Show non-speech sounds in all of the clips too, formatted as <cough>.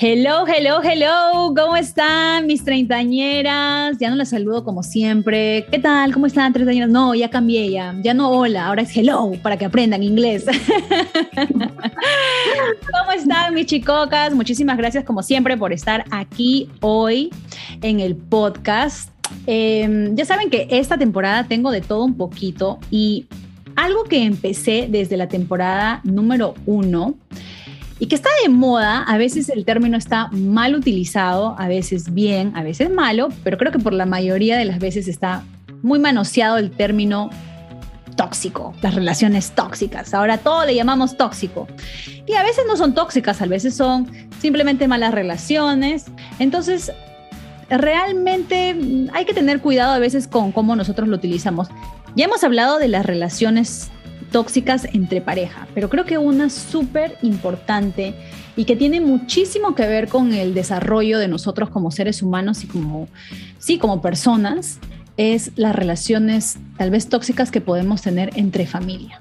Hello, hello, hello. ¿Cómo están mis treintañeras? Ya no las saludo como siempre. ¿Qué tal? ¿Cómo están treintañeras? No, ya cambié ya. Ya no hola, ahora es hello para que aprendan inglés. <laughs> ¿Cómo están mis chicocas? Muchísimas gracias como siempre por estar aquí hoy en el podcast. Em, ya saben que esta temporada tengo de todo un poquito y algo que empecé desde la temporada número uno y que está de moda, a veces el término está mal utilizado, a veces bien, a veces malo, pero creo que por la mayoría de las veces está muy manoseado el término tóxico, las relaciones tóxicas. Ahora todo le llamamos tóxico. Y a veces no son tóxicas, a veces son simplemente malas relaciones. Entonces, realmente hay que tener cuidado a veces con cómo nosotros lo utilizamos. Ya hemos hablado de las relaciones tóxicas entre pareja, pero creo que una súper importante y que tiene muchísimo que ver con el desarrollo de nosotros como seres humanos y como, sí, como personas, es las relaciones tal vez tóxicas que podemos tener entre familia.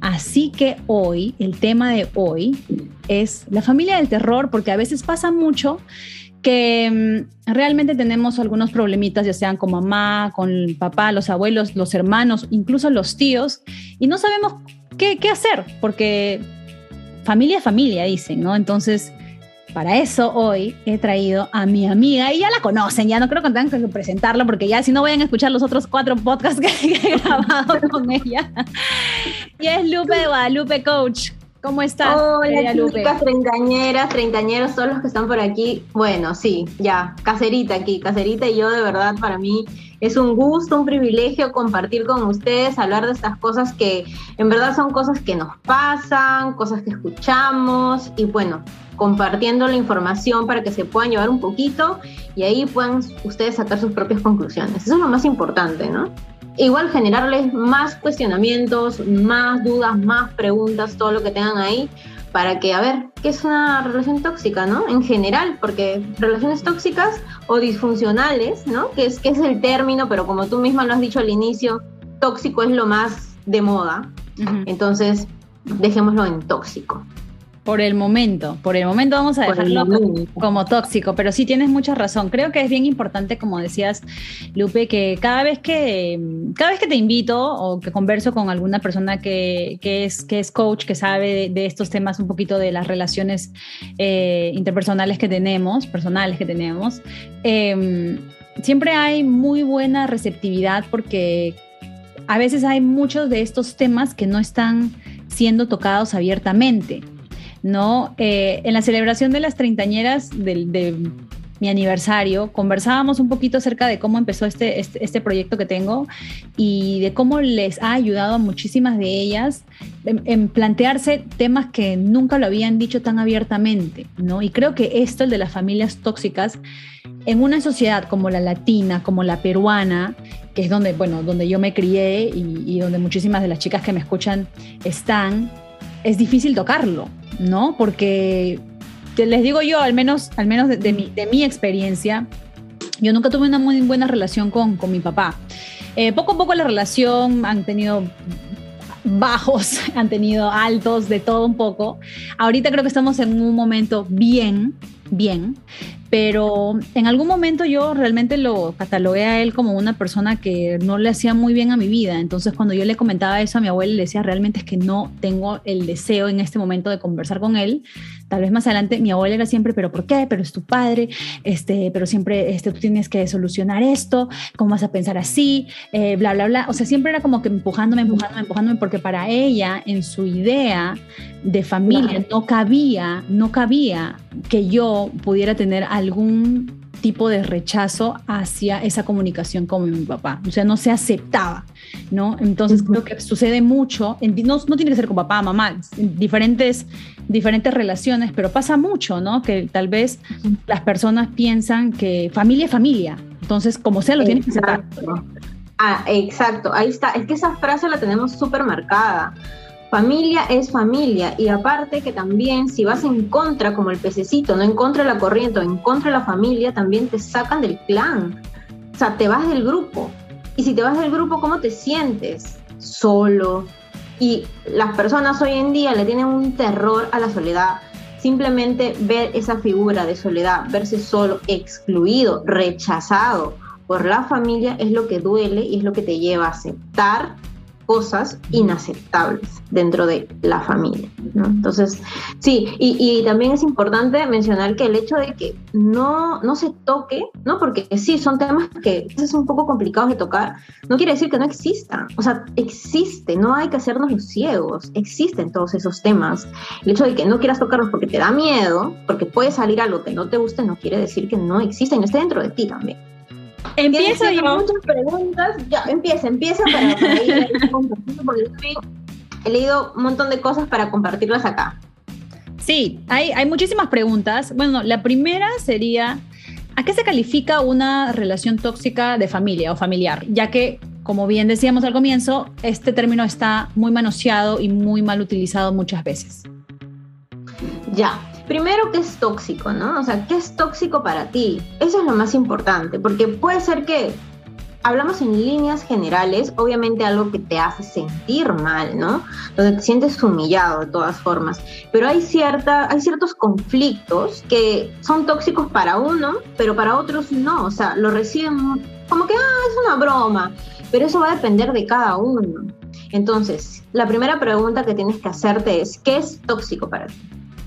Así que hoy, el tema de hoy es la familia del terror, porque a veces pasa mucho que mm, realmente tenemos algunos problemitas, ya sean con mamá, con papá, los abuelos, los hermanos, incluso los tíos, y no sabemos qué, qué hacer, porque familia es familia, dicen, ¿no? Entonces, para eso hoy he traído a mi amiga, y ya la conocen, ya no creo que tengan que presentarla, porque ya si no vayan a escuchar los otros cuatro podcasts <laughs> que he grabado con ella. Y es Lupe de Guadalupe Coach. ¿Cómo estás? Hola, chicas treintañeras, treintañeros, todos los que están por aquí. Bueno, sí, ya, caserita aquí, caserita y yo de verdad para mí es un gusto, un privilegio compartir con ustedes, hablar de estas cosas que en verdad son cosas que nos pasan, cosas que escuchamos y bueno, compartiendo la información para que se puedan llevar un poquito y ahí puedan ustedes sacar sus propias conclusiones. Eso es lo más importante, ¿no? Igual generarles más cuestionamientos, más dudas, más preguntas, todo lo que tengan ahí, para que, a ver, ¿qué es una relación tóxica, no? En general, porque relaciones tóxicas o disfuncionales, ¿no? Que es, que es el término, pero como tú misma lo has dicho al inicio, tóxico es lo más de moda. Entonces, dejémoslo en tóxico. Por el momento, por el momento vamos a dejarlo como, tóxico, pero sí tienes mucha razón. Creo que es bien importante, como decías, Lupe, que cada vez que, cada vez que te invito o que converso con alguna persona que, es, que es coach, que sabe de, estos temas un poquito de las relaciones eh, interpersonales que tenemos, personales que tenemos, em, siempre hay muy buena receptividad porque a veces hay muchos de estos temas que no están siendo tocados abiertamente. ¿No? Eh, en la celebración de las treintañeras de, mi aniversario, conversábamos un poquito acerca de cómo empezó este, este, este, proyecto que tengo y de cómo les ha ayudado a muchísimas de ellas en, plantearse temas que nunca lo habían dicho tan abiertamente, ¿no? Y creo que esto, el de las familias tóxicas, en una sociedad como la latina, como la peruana, que es donde, bueno, donde yo me crié y, y donde muchísimas de las chicas que me escuchan están, es difícil tocarlo, ¿no? Porque les digo yo, al menos, al menos de, mi, experiencia, yo nunca tuve una muy buena relación con, mi papá. Eh, poco a poco la relación han tenido bajos, <laughs> han tenido altos, de todo un poco. Ahorita creo que estamos en un momento bien, bien, pero en algún momento yo realmente lo catalogué a él como una persona que no le hacía muy bien a mi vida. Entonces cuando yo le comentaba eso a mi abuela, le decía, realmente es que no tengo el deseo en este momento de conversar con él. Tal vez más adelante mi abuela era siempre, pero ¿por qué? Pero es tu padre, este, pero siempre este, tú tienes que solucionar esto, ¿cómo vas a pensar así? Eh, bla, bla, bla. O sea, siempre era como que empujándome, empujándome, empujándome, porque para ella, en su idea de familia, no cabía, no cabía que yo pudiera tener algún tipo de rechazo hacia esa comunicación con mi papá, o sea, no se aceptaba, ¿no? Entonces creo que sucede mucho, no, no tiene que ser con papá, mamá, en diferentes, diferentes relaciones, pero pasa mucho, ¿no? Que tal vez las personas piensan que familia es familia, entonces como sea lo tienes que aceptar. Ah, exacto, ahí está, es que esa frase la tenemos súper marcada Familia es familia y aparte que también si vas en contra como el pececito, no en contra de la corriente o en contra de la familia, también te sacan del clan. O sea, te vas del grupo. Y si te vas del grupo, ¿cómo te sientes? Solo. Y las personas hoy en día le tienen un terror a la soledad. Simplemente ver esa figura de soledad, verse solo, excluido, rechazado por la familia es lo que duele y es lo que te lleva a aceptar cosas inaceptables dentro de la familia. Entonces, sí, y, también es importante mencionar que el hecho de que no, no se toque, ¿no? porque sí, son temas que es un poco complicados de tocar, no quiere decir que no existan. O sea, existe, no hay que hacernos los ciegos, existen todos esos temas. El hecho de que no quieras tocarlos porque te da miedo, porque puede salir algo que no te guste, no quiere decir que no existen, esté dentro de ti también. Empiezo yo. muchas preguntas. Ya, empieza, empieza para, <laughs> ir compartiendo, porque he leído un montón de cosas para compartirlas acá. Sí, hay, hay muchísimas preguntas. Bueno, la primera sería, ¿a qué se califica una relación tóxica de familia o familiar? Ya que, como bien decíamos al comienzo, este término está muy manoseado y muy mal utilizado muchas veces. Ya, primero, ¿qué es tóxico, no? O sea, ¿qué es tóxico para ti? Eso es lo más importante, porque puede ser que hablamos en líneas generales, obviamente algo que te hace sentir mal, ¿no? Donde te sientes humillado de todas formas. Pero hay, cierta, hay ciertos conflictos que son tóxicos para uno, pero para otros no. O sea, lo reciben como que, ah, es una broma. Pero eso va a depender de cada uno. Entonces, la primera pregunta que tienes que hacerte es, ¿qué es tóxico para ti?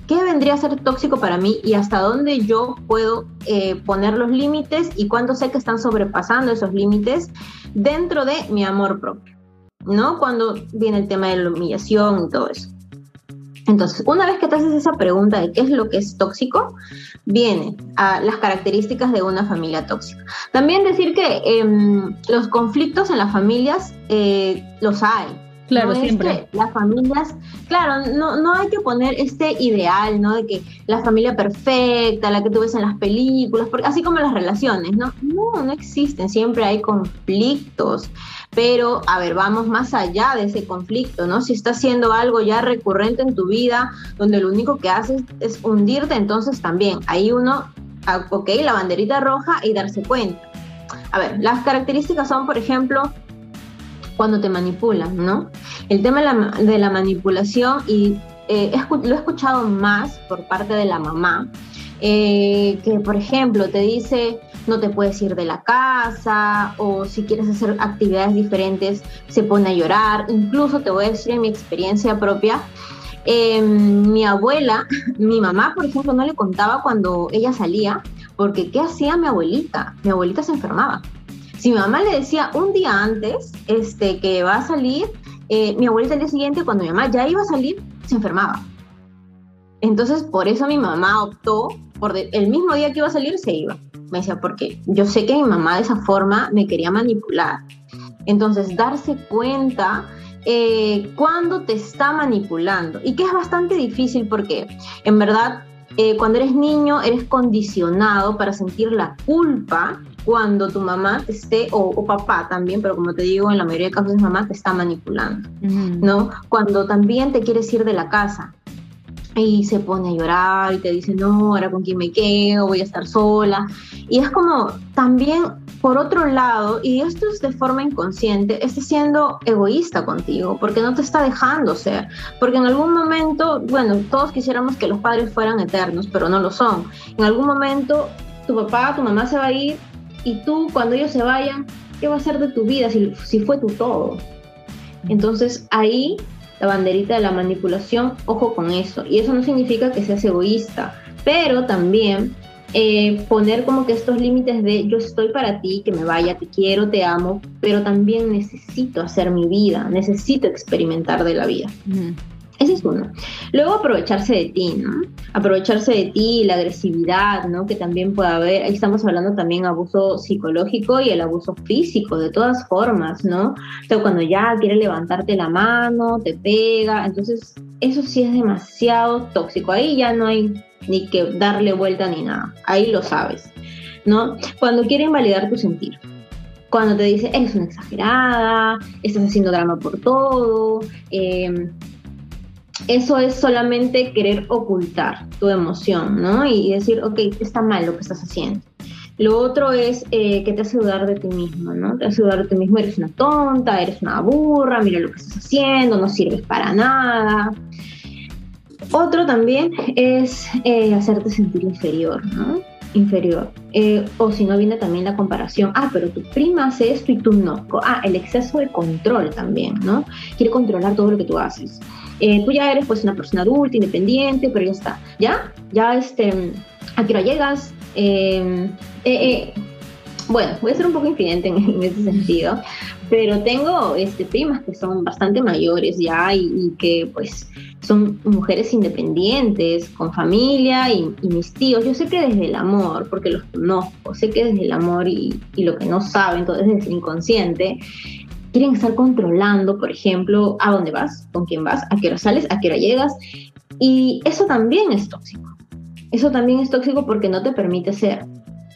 ¿Qué vendría a ser tóxico para mí y hasta dónde yo puedo eh, poner los límites y cuándo sé que están sobrepasando esos límites dentro de mi amor propio? ¿No? Cuando viene el tema de la humillación y todo eso. Entonces, una vez que te haces esa pregunta de qué es lo que es tóxico, viene a las características de una familia tóxica. También decir que em, los conflictos en las familias eh, los hay, Claro, siempre. las familias, claro, no, no hay que poner este ideal, ¿no? De que la familia perfecta, la que tú ves en las películas, porque así como las relaciones, ¿no? No, no existen, siempre hay conflictos. Pero, a ver, vamos más allá de ese conflicto, ¿no? Si está haciendo algo ya recurrente en tu vida, donde lo único que haces es hundirte, entonces también ahí uno, ah, ok, la banderita roja y darse cuenta. A ver, las características son, por ejemplo, cuando te manipulan, ¿no? El tema de la, manipulación, y eh, lo he escuchado más por parte de la mamá, eh, que por ejemplo te dice no te puedes ir de la casa o si quieres hacer actividades diferentes se pone a llorar. Incluso te voy a decir en mi experiencia propia, em, mi abuela, <laughs> mi mamá por ejemplo no le contaba cuando ella salía porque ¿qué hacía mi abuelita? Mi abuelita se enfermaba. Si mi mamá le decía un día antes este, que va a salir, eh, mi abuelita el día siguiente, cuando mi mamá ya iba a salir, se enfermaba. Entonces, por eso mi mamá optó, por el mismo día que iba a salir, se iba. Me decía, porque yo sé que mi mamá de esa forma me quería manipular. Entonces, darse cuenta eh, cuando te está manipulando y que es bastante difícil porque en verdad eh, cuando eres niño eres condicionado para sentir la culpa cuando tu mamá te esté, o, papá también, pero como te digo, en la mayoría de casos mamá te está manipulando, ¿no? Cuando también te quieres ir de la casa y se pone a llorar y te dice, no, ahora con quién me quedo, voy a estar sola. Y es como también, por otro lado, y esto es de forma inconsciente, está siendo egoísta contigo, porque no te está dejando ser, porque en algún momento, bueno, todos quisiéramos que los padres fueran eternos, pero no lo son. En algún momento tu papá, tu mamá se va a ir y tú, cuando ellos se vayan, ¿qué va a ser de tu vida si, si fue tu todo? Entonces ahí la banderita de la manipulación, ojo con eso. Y eso no significa que seas egoísta, pero también eh, poner como que estos límites de yo estoy para ti, que me vaya, te quiero, te amo, pero también necesito hacer mi vida, necesito experimentar de la vida. Ese es uno. Luego aprovecharse de ti, ¿no? Aprovecharse de ti, la agresividad, ¿no? Que también puede haber. Ahí estamos hablando también abuso psicológico y el abuso físico, de todas formas, ¿no? O cuando ya quiere levantarte la mano, te pega. Entonces, eso sí es demasiado tóxico. Ahí ya no hay ni que darle vuelta ni nada. Ahí lo sabes, ¿no? Cuando quiere invalidar tu sentir cuando te dice, eres una exagerada, estás haciendo drama por todo, eh, eso es solamente querer ocultar tu emoción, ¿no? Y decir, ok, está mal lo que estás haciendo. Lo otro es eh, que te hace dudar de ti mismo, ¿no? Te hace dudar de ti mismo, eres una tonta, eres una burra, mira lo que estás haciendo, no sirves para nada. Otro también es eh, hacerte sentir inferior, ¿no? Inferior. Eh, o si no viene también la comparación, ah, pero tu prima hace esto y tú no. Ah, el exceso de control también, ¿no? Quiere controlar todo lo que tú haces. Eh, tú ya eres pues una persona adulta, independiente, pero ya está, ¿ya? Ya, este, ¿a qué hora llegas? Em, eh, eh, bueno, voy a ser un poco infidente en, ese sentido, pero tengo este, primas que son bastante mayores ya y, que pues son mujeres independientes, con familia y, mis tíos. Yo sé que desde el amor, porque los conozco, sé que desde el amor y, y lo que no saben, entonces desde el inconsciente, quieren estar controlando, por ejemplo, a dónde vas, con quién vas, a qué hora sales, a qué hora llegas. Y eso también es tóxico. Eso también es tóxico porque no te permite ser.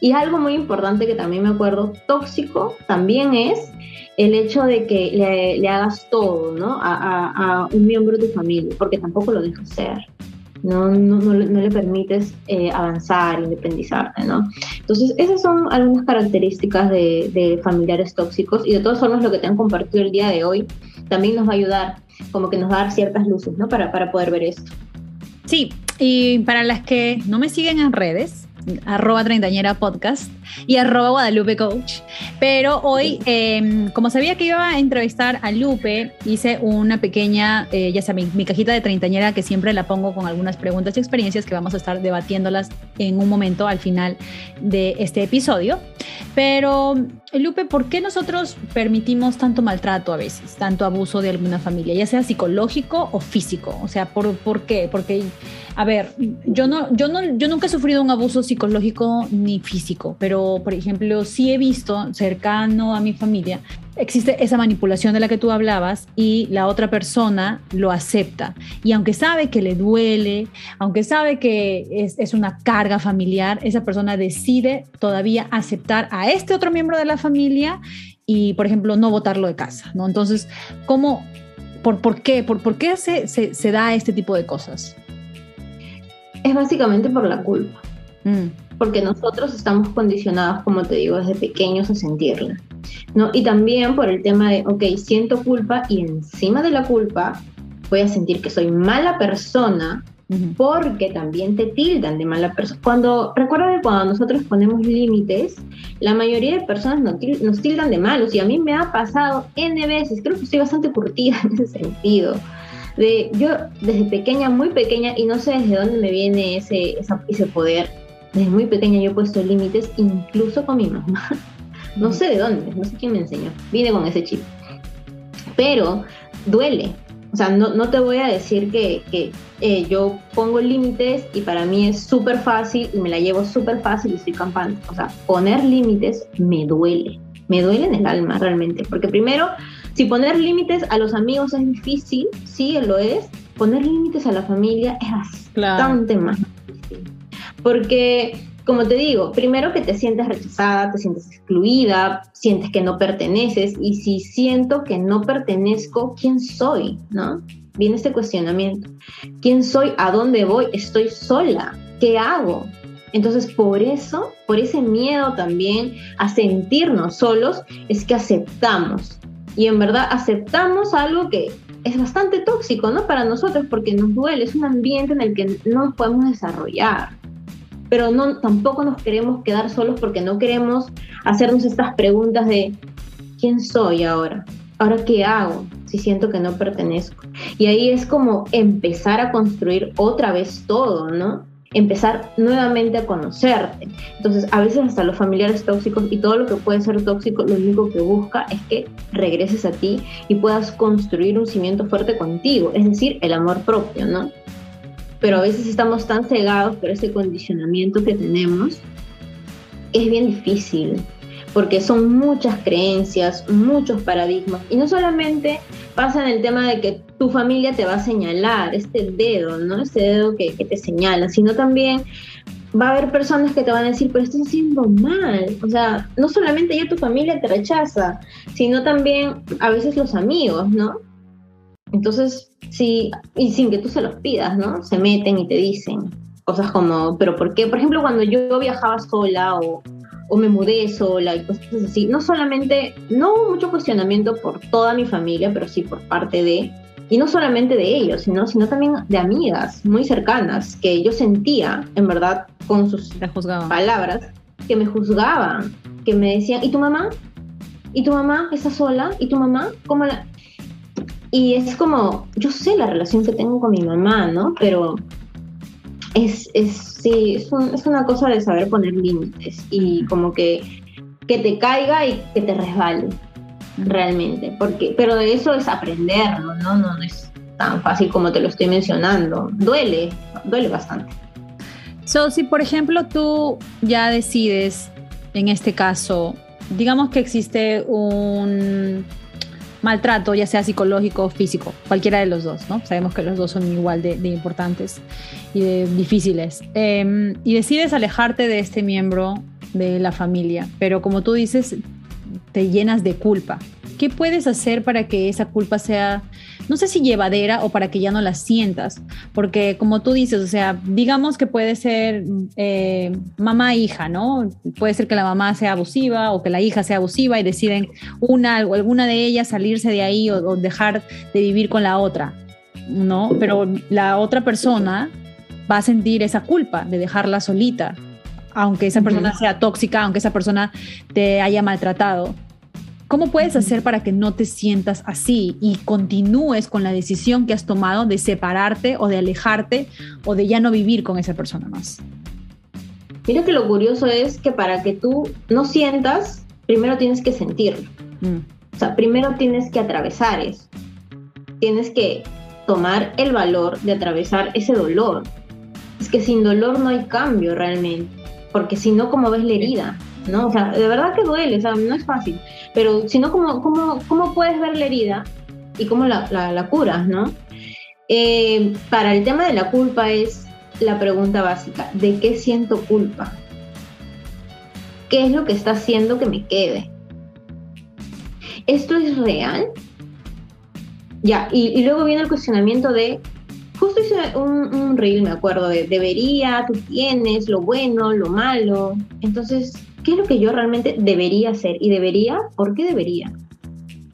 Y algo muy importante que también me acuerdo, tóxico también es el hecho de que le, hagas todo ¿no? a, a, un miembro de tu familia, porque tampoco lo dejas ser no, no, le permites eh, avanzar, independizarte, ¿no? Entonces, esas son algunas características de, familiares tóxicos y de todas formas lo que te han compartido el día de hoy también nos va a ayudar, como que nos va a dar ciertas luces, ¿no? Para, para poder ver esto. Sí, y para las que no me siguen en redes, arroba treintañera podcast y arroba Guadalupe Coach. Pero hoy, em, como sabía que iba a entrevistar a Lupe, hice una pequeña, eh, ya sabes, mi, cajita de treintañera que siempre la pongo con algunas preguntas y experiencias que vamos a estar debatiéndolas en un momento al final de este episodio. Pero, Lupe, ¿por qué nosotros permitimos tanto maltrato a veces, tanto abuso de alguna familia, ya sea psicológico o físico? O sea, ¿por, por qué? Porque a ver, yo no, yo no, yo nunca he sufrido un abuso psicológico ni físico, pero por ejemplo, sí he visto cercano a mi familia, existe esa manipulación de la que tú hablabas y la otra persona lo acepta. Y aunque sabe que le duele, aunque sabe que es, es una carga familiar, esa persona decide todavía aceptar a este otro miembro de la familia y, por ejemplo, no votarlo de casa, ¿no? Entonces, ¿cómo, por, por qué, por, por qué se, se, se da este tipo de cosas? es básicamente por la culpa. Mm. Porque nosotros estamos condicionados, como te digo, desde pequeños a sentirla. ¿no? Y también por el tema de, ok, siento culpa y encima de la culpa voy a sentir que soy mala persona porque también te tildan de mala persona. Cuando, recuerda que cuando nosotros ponemos límites, la mayoría de personas nos, tildan de malos y a mí me ha pasado N veces, creo que estoy bastante curtida <laughs> en ese sentido de yo desde pequeña, muy pequeña, y no sé desde dónde me viene ese, ese poder, desde muy pequeña yo he puesto límites, incluso con mi mamá. <laughs> No sé de dónde, no sé quién me enseñó, vine con ese chip. Pero duele, o sea, no, no te voy a decir que, que eh, yo pongo límites y para mí es súper fácil y me la llevo súper fácil y estoy campante. O sea, poner límites me duele, me duele en el alma realmente, porque primero si poner límites a los amigos es difícil, sí lo es, poner límites a la familia es bastante más difícil. Porque, como te digo, primero que te sientes rechazada, te sientes excluida, sientes que no perteneces, y si siento que no pertenezco, ¿quién soy? ¿No? Viene este cuestionamiento. ¿Quién soy? ¿A dónde voy? ¿Estoy sola? ¿Qué hago? Entonces, por eso, por ese miedo también a sentirnos solos, es que aceptamos y en verdad aceptamos algo que es bastante tóxico, ¿no? Para nosotros porque nos duele, es un ambiente en el que no podemos desarrollar. Pero no, tampoco nos queremos quedar solos porque no queremos hacernos estas preguntas de ¿quién soy ahora? ¿Ahora qué hago si siento que no pertenezco? Y ahí es como empezar a construir otra vez todo, ¿no? empezar nuevamente a conocerte. Entonces, a veces hasta los familiares tóxicos y todo lo que puede ser tóxico, lo único que busca es que regreses a ti y puedas construir un cimiento fuerte contigo, es decir, el amor propio, ¿no? Pero a veces estamos tan cegados por ese condicionamiento que tenemos, es bien difícil, porque son muchas creencias, muchos paradigmas, y no solamente pasa en el tema de que tu familia te va a señalar, este dedo, ¿no? Este dedo que, te señala, sino también va a haber personas que te van a decir, pero estás haciendo mal. O sea, no solamente ya tu familia te rechaza, sino también a veces los amigos, ¿no? Entonces, sí, y sin que tú se los pidas, ¿no? Se meten y te dicen cosas como, pero ¿por qué? Por ejemplo, cuando yo viajaba sola o, o me mudé sola y cosas así. No solamente, no hubo mucho cuestionamiento por toda mi familia, pero sí por parte de, y no solamente de ellos, sino, sino también de amigas muy cercanas, que yo sentía, en verdad, con sus palabras, que me juzgaban, que me decían, ¿y tu mamá? ¿Y tu mamá está sola? ¿Y tu mamá? ¿Cómo la...? Y es como, yo sé la relación que tengo con mi mamá, ¿no? Pero es, es sí, es, es, una cosa de saber poner límites y como que, que te caiga y que te resbale realmente, porque, pero de eso es aprenderlo, ¿no? No, es tan fácil como te lo estoy mencionando, duele, duele bastante. So, si por ejemplo tú ya decides, en este caso, digamos que existe un maltrato, ya sea psicológico o físico, cualquiera de los dos, ¿no? Sabemos que los dos son igual de, importantes y de difíciles. Em, y decides alejarte de este miembro de la familia, pero como tú dices, te llenas de culpa. ¿Qué puedes hacer para que esa culpa sea no sé si llevadera o para que ya no la sientas, porque como tú dices, o sea, digamos que puede ser eh, mamá-hija, ¿no? Puede ser que la mamá sea abusiva o que la hija sea abusiva y deciden una o alguna de ellas salirse de ahí o, dejar de vivir con la otra, ¿no? Pero la otra persona va a sentir esa culpa de dejarla solita, aunque esa persona sea tóxica, aunque esa persona te haya maltratado. ¿Cómo puedes hacer para que no te sientas así y continúes con la decisión que has tomado de separarte o de alejarte o de ya no vivir con esa persona más? Mira que lo curioso es que para que tú no sientas, primero tienes que sentirlo. Mm. O sea, primero tienes que atravesar eso. Tienes que tomar el valor de atravesar ese dolor. Es que sin dolor no hay cambio realmente, porque si no, como ves la herida? ¿No? O sea, de verdad que duele, o sea, no es fácil. Pero si no, ¿cómo, cómo, puedes ver la herida y cómo la, la, curas, no? Eh, para el tema de la culpa es la pregunta básica, ¿de qué siento culpa? ¿Qué es lo que está haciendo que me quede? ¿Esto es real? Ya, y, luego viene el cuestionamiento de, justo hice un, un reel, me acuerdo, de debería, tú tienes, lo bueno, lo malo. Entonces, ¿Qué es lo que yo realmente debería hacer? Y debería, ¿por qué debería?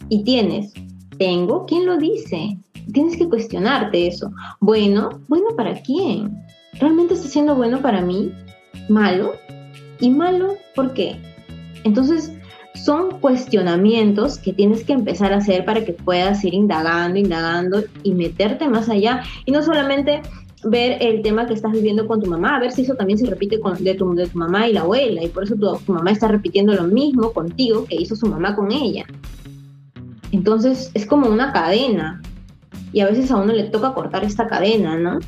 Y tienes, tengo, ¿quién lo dice? Tienes que cuestionarte eso. Bueno, bueno para quién? ¿Realmente está siendo bueno para mí? ¿Malo? ¿Y malo por qué? Entonces, son cuestionamientos que tienes que empezar a hacer para que puedas ir indagando, indagando y meterte más allá. Y no solamente ver el tema que estás viviendo con tu mamá, a ver si eso también se repite con, de, tu, mamá y la abuela, y por eso tu, tu, mamá está repitiendo lo mismo contigo que hizo su mamá con ella. Entonces es como una cadena, y a veces a uno le toca cortar esta cadena, ¿no?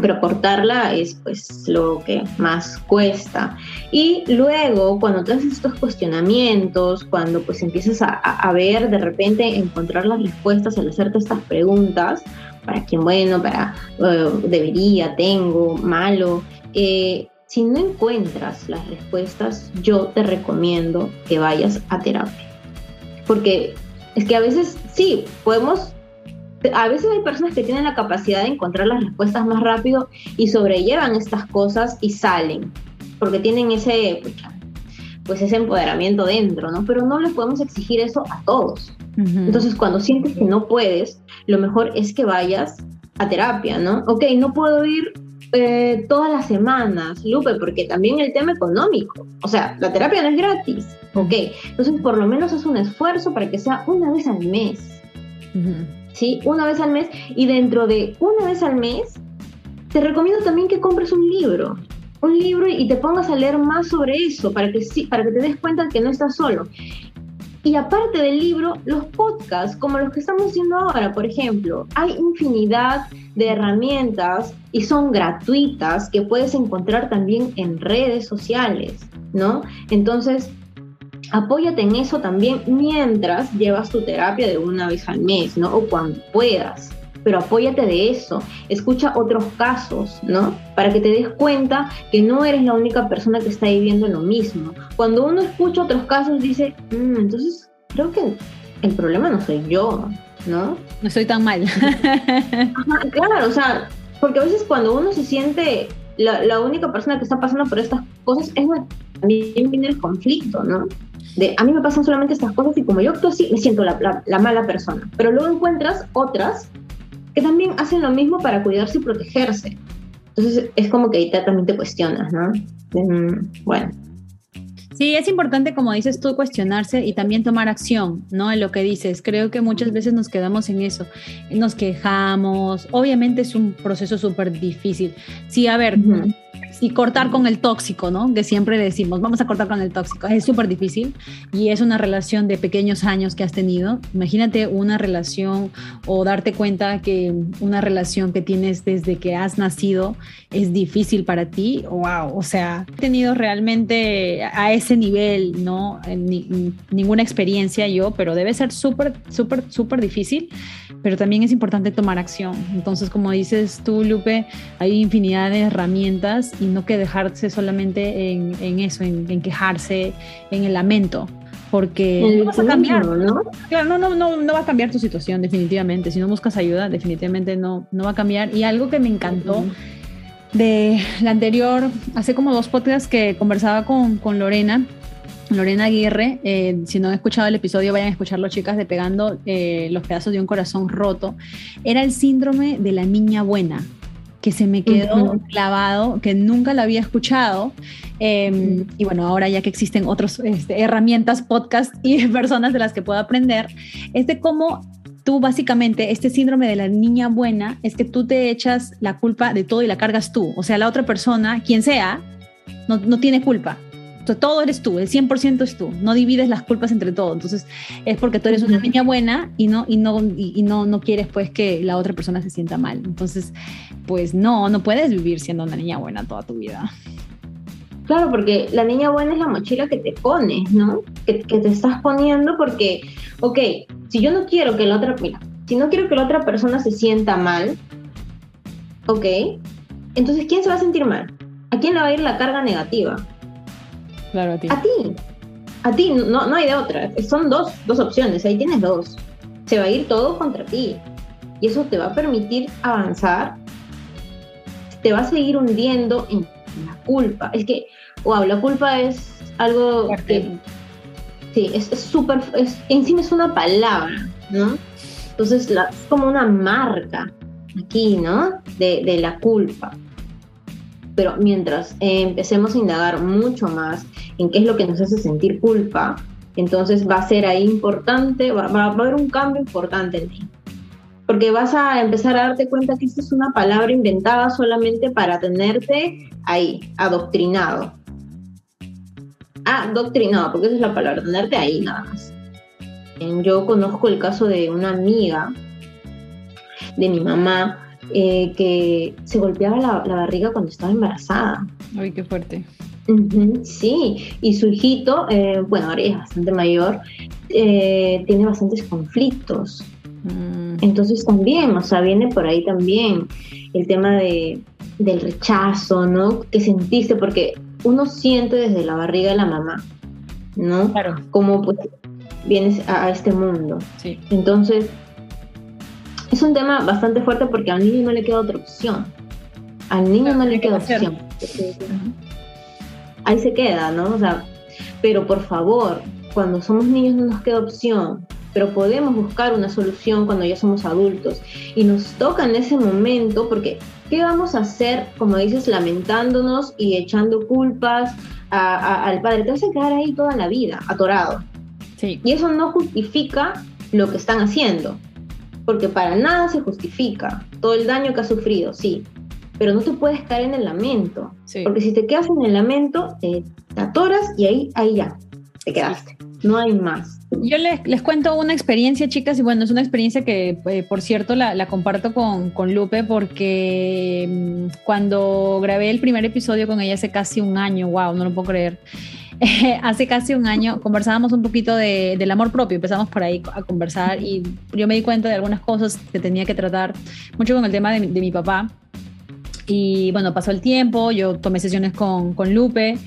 Pero cortarla es pues lo que más cuesta. Y luego, cuando te haces estos cuestionamientos, cuando pues empiezas a, a ver de repente encontrar las respuestas al hacerte estas preguntas, para quién bueno, para eh, debería, tengo, malo. Eh, si no encuentras las respuestas, yo te recomiendo que vayas a terapia. Porque es que a veces sí, podemos, a veces hay personas que tienen la capacidad de encontrar las respuestas más rápido y sobrellevan estas cosas y salen, porque tienen ese, pues ese empoderamiento dentro, ¿no? Pero no les podemos exigir eso a todos. Entonces, cuando sientes que no puedes, lo mejor es que vayas a terapia, ¿no? Ok, no puedo ir eh, todas las semanas, Lupe, porque también el tema económico, o sea, la terapia no es gratis, ok, entonces por lo menos es un esfuerzo para que sea una vez al mes, ¿sí? Una vez al mes y dentro de una vez al mes, te recomiendo también que compres un libro, un libro y te pongas a leer más sobre eso, para que, para que te des cuenta que no estás solo. Y aparte del libro, los podcasts, como los que estamos haciendo ahora, por ejemplo, hay infinidad de herramientas y son gratuitas que puedes encontrar también en redes sociales, ¿no? Entonces, apóyate en eso también mientras llevas tu terapia de una vez al mes, ¿no? O cuando puedas pero apóyate de eso, escucha otros casos, ¿no? Para que te des cuenta que no eres la única persona que está viviendo lo mismo. Cuando uno escucha otros casos dice, mm, entonces creo que el problema no soy yo, ¿no? No estoy tan mal. <laughs> claro, o sea, porque a veces cuando uno se siente la, única persona que está pasando por estas cosas es también viene el conflicto, ¿no? De a mí me pasan solamente estas cosas y como yo actúo así, me siento la, la mala persona. Pero luego encuentras otras que también hacen lo mismo para cuidarse y protegerse. Entonces es como que ahí también te cuestionas, ¿no? Mm, bueno. Sí, es importante, como dices tú, cuestionarse y también tomar acción, ¿no? En lo que dices. Creo que muchas veces nos quedamos en eso. Nos quejamos. Obviamente es un proceso súper difícil. Sí, a ver, y cortar con el tóxico, ¿no? Que siempre decimos, vamos a cortar con el tóxico. Es súper difícil y es una relación de pequeños años que has tenido. Imagínate una relación o darte cuenta que una relación que tienes desde que has nacido es difícil para ti. Wow, o sea, he tenido realmente a ese nivel, ¿no? ninguna experiencia yo, pero debe ser súper, súper, súper difícil, pero también es importante tomar acción. Entonces, como dices tú, Lupe, hay infinidad de herramientas y no que dejarse solamente en, eso, en, quejarse, en el lamento, porque no vas a cambiar, ¿no? Claro, no, no, no, no va a cambiar tu situación definitivamente. Si no buscas ayuda, definitivamente no, no va a cambiar. Y algo que me encantó de la anterior, hace como dos podcasts que conversaba con, con Lorena, Lorena Aguirre, eh, si no han escuchado el episodio, vayan a escucharlo, chicas, de Pegando eh, los pedazos de un corazón roto. Era el síndrome de la niña buena que se me quedó clavado, que nunca lo había escuchado. Em, y bueno, ahora ya que existen otras este, herramientas, podcast y <laughs> personas de las que puedo aprender, es de cómo tú básicamente, este síndrome de la niña buena, es que tú te echas la culpa de todo y la cargas tú. O sea, la otra persona, quien sea, no, no tiene culpa todo eres tú, el 100% es tú, no divides las culpas entre todo. Entonces, es porque tú eres una niña buena y no y no y, no no quieres pues que la otra persona se sienta mal. Entonces, pues no, no puedes vivir siendo una niña buena toda tu vida. Claro, porque la niña buena es la mochila que te pones, ¿no? Que, que te estás poniendo porque, ok, si yo no quiero que la otra, mira, si no quiero que la otra persona se sienta mal, ok, entonces ¿quién se va a sentir mal? ¿A quién le va a ir la carga negativa? Claro, a ti. A ti. A ti, no, no hay de otra. Son dos, dos opciones, ahí tienes dos. Se va a ir todo contra ti. Y eso te va a permitir avanzar. Te va a seguir hundiendo en la culpa. Es que, wow, la culpa es algo que. Sí, es súper. Es, encima es una palabra, ¿no? Entonces, la, es como una marca aquí, ¿no? De, de la culpa pero mientras eh, empecemos a indagar mucho más en qué es lo que nos hace sentir culpa, entonces va a ser ahí importante, va, a haber un cambio importante en ti. Porque vas a empezar a darte cuenta que esta es una palabra inventada solamente para tenerte ahí, adoctrinado. Adoctrinado, porque esa es la palabra, tenerte ahí nada más. Yo conozco el caso de una amiga de mi mamá eh, que se golpeaba la, barriga cuando estaba embarazada. Ay, qué fuerte. sí, y su hijito, eh, bueno, ahora es bastante mayor, eh, tiene bastantes conflictos. Mm. Entonces también, o sea, viene por ahí también el tema de, del rechazo, ¿no? Que sentiste, porque uno siente desde la barriga de la mamá, ¿no? Claro. Como pues vienes a, a este mundo. Sí. Entonces, es un tema bastante fuerte porque al niño no le queda otra opción. Al niño no, le queda opción. Ahí se queda, ¿no? O sea, pero por favor, cuando somos niños no nos queda opción, pero podemos buscar una solución cuando ya somos adultos. Y nos toca en ese momento, porque ¿qué vamos a hacer, como dices, lamentándonos y echando culpas al padre? Te vas a quedar ahí toda la vida, atorado. Sí. Y eso no justifica lo que están haciendo porque para nada se justifica todo el daño que ha sufrido, sí, pero no te puedes caer en el lamento. Porque si te quedas en el lamento, te atoras y ahí, ahí ya, te quedaste. No hay más. Yo les, les, cuento una experiencia, chicas, y bueno, es una experiencia que, eh, por cierto, la, la comparto con, con, Lupe porque mm, cuando grabé el primer episodio con ella hace casi un año, wow, no lo puedo creer. <laughs> hace casi un año conversábamos un poquito de, del amor propio, empezamos por ahí a conversar y yo me di cuenta de algunas cosas que tenía que tratar, mucho con el tema de, de mi papá. Y bueno, pasó el tiempo, yo tomé sesiones con, con Lupe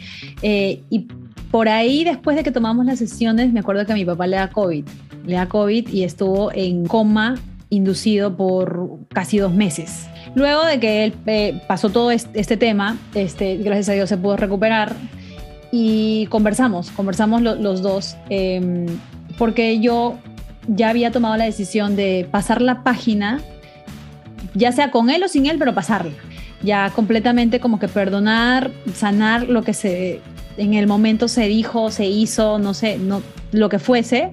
eh, y por ahí, después de que tomamos las sesiones, me acuerdo que a mi papá le da COVID. Le da COVID y estuvo en coma inducido por casi dos meses. Luego de que él eh, pasó todo este, tema, este, gracias a Dios se pudo recuperar y conversamos, conversamos los dos, em, porque yo ya había tomado la decisión de pasar la página, ya sea con él o sin él, pero pasarla. Ya completamente como que perdonar, sanar lo que se en el momento se dijo, se hizo, no sé, no, lo que fuese,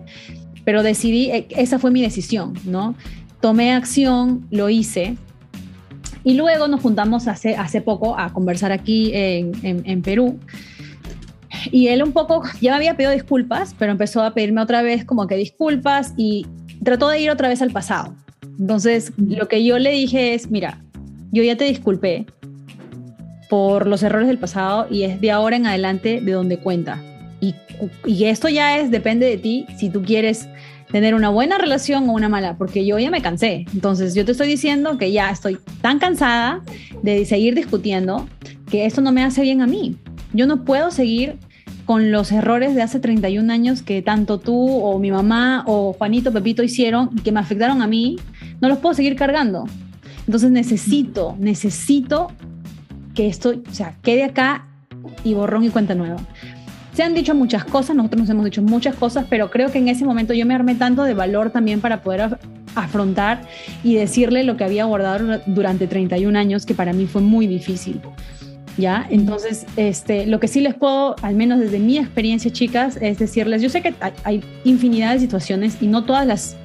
pero decidí, eh, esa fue mi decisión, ¿no? Tomé acción, lo hice. Y luego nos juntamos hace, hace poco a conversar aquí en, en, Perú. Y él un poco, ya me había pedido disculpas, pero empezó a pedirme otra vez como que disculpas y trató de ir otra vez al pasado. Entonces, lo que yo le dije es, mira, yo ya te disculpé, por los errores del pasado y es de ahora en adelante de donde cuenta. Y, y esto ya es, depende de ti, si tú quieres tener una buena relación o una mala, porque yo ya me cansé. Entonces yo te estoy diciendo que ya estoy tan cansada de seguir discutiendo que esto no me hace bien a mí. Yo no puedo seguir con los errores de hace 31 años que tanto tú o mi mamá o Juanito, Pepito hicieron y que me afectaron a mí, no los puedo seguir cargando. Entonces necesito, necesito que esto, o sea, quede acá y borrón y cuenta nueva. Se han dicho muchas cosas, nosotros nos hemos dicho muchas cosas, pero creo que en ese momento yo me armé tanto de valor también para poder afrontar y decirle lo que había guardado durante 31 años, que para mí fue muy difícil. ¿Ya? Entonces, este, lo que sí les puedo, al menos desde mi experiencia, chicas, es decirles, yo sé que hay infinidad de situaciones y no todas las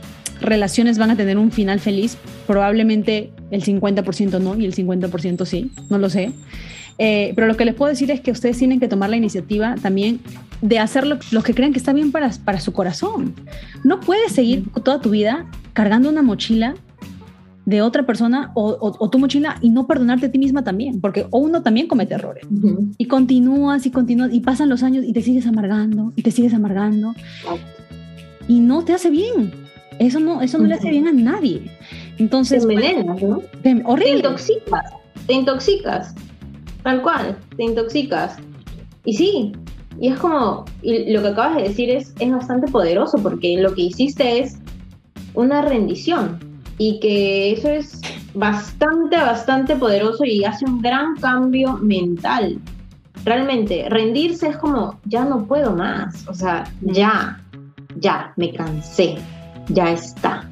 relaciones van a tener un final feliz, probablemente el 50% no y el 50% sí, no lo sé. Eh, pero lo que les puedo decir es que ustedes tienen que tomar la iniciativa también de hacer lo, que crean que está bien para, para su corazón. No puedes seguir toda tu vida cargando una mochila de otra persona o, tu mochila y no perdonarte a ti misma también, porque uno también comete errores. Y continúas y continúas y pasan los años y te sigues amargando y te sigues amargando. Y no te hace bien. Eso no, eso no le hace bien a nadie. Entonces. Te envenenas, ¿no? Te, horrible. Te intoxicas. Te intoxicas. Tal cual. Te intoxicas. Y sí. Y es como. Y lo que acabas de decir es, es bastante poderoso porque lo que hiciste es una rendición. Y que eso es bastante, bastante poderoso y hace un gran cambio mental. Realmente, rendirse es como, ya no puedo más. O sea, ya, ya, me cansé ya está.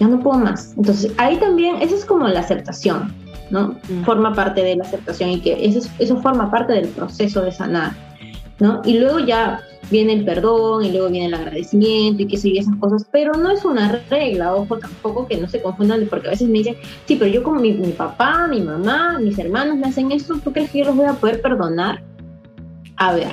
Ya no puedo más. Entonces, ahí también, eso es como la aceptación, ¿no? Mm. Forma parte de la aceptación y que eso, eso forma parte del proceso de sanar, ¿no? Y luego ya viene el perdón y luego viene el agradecimiento y que sigue esas cosas, pero no es una regla, ojo, tampoco que no se confundan, porque a veces me dicen, sí, pero yo como mi, papá, mi mamá, mis hermanos me hacen esto, ¿tú crees que yo los voy a poder perdonar? A ver,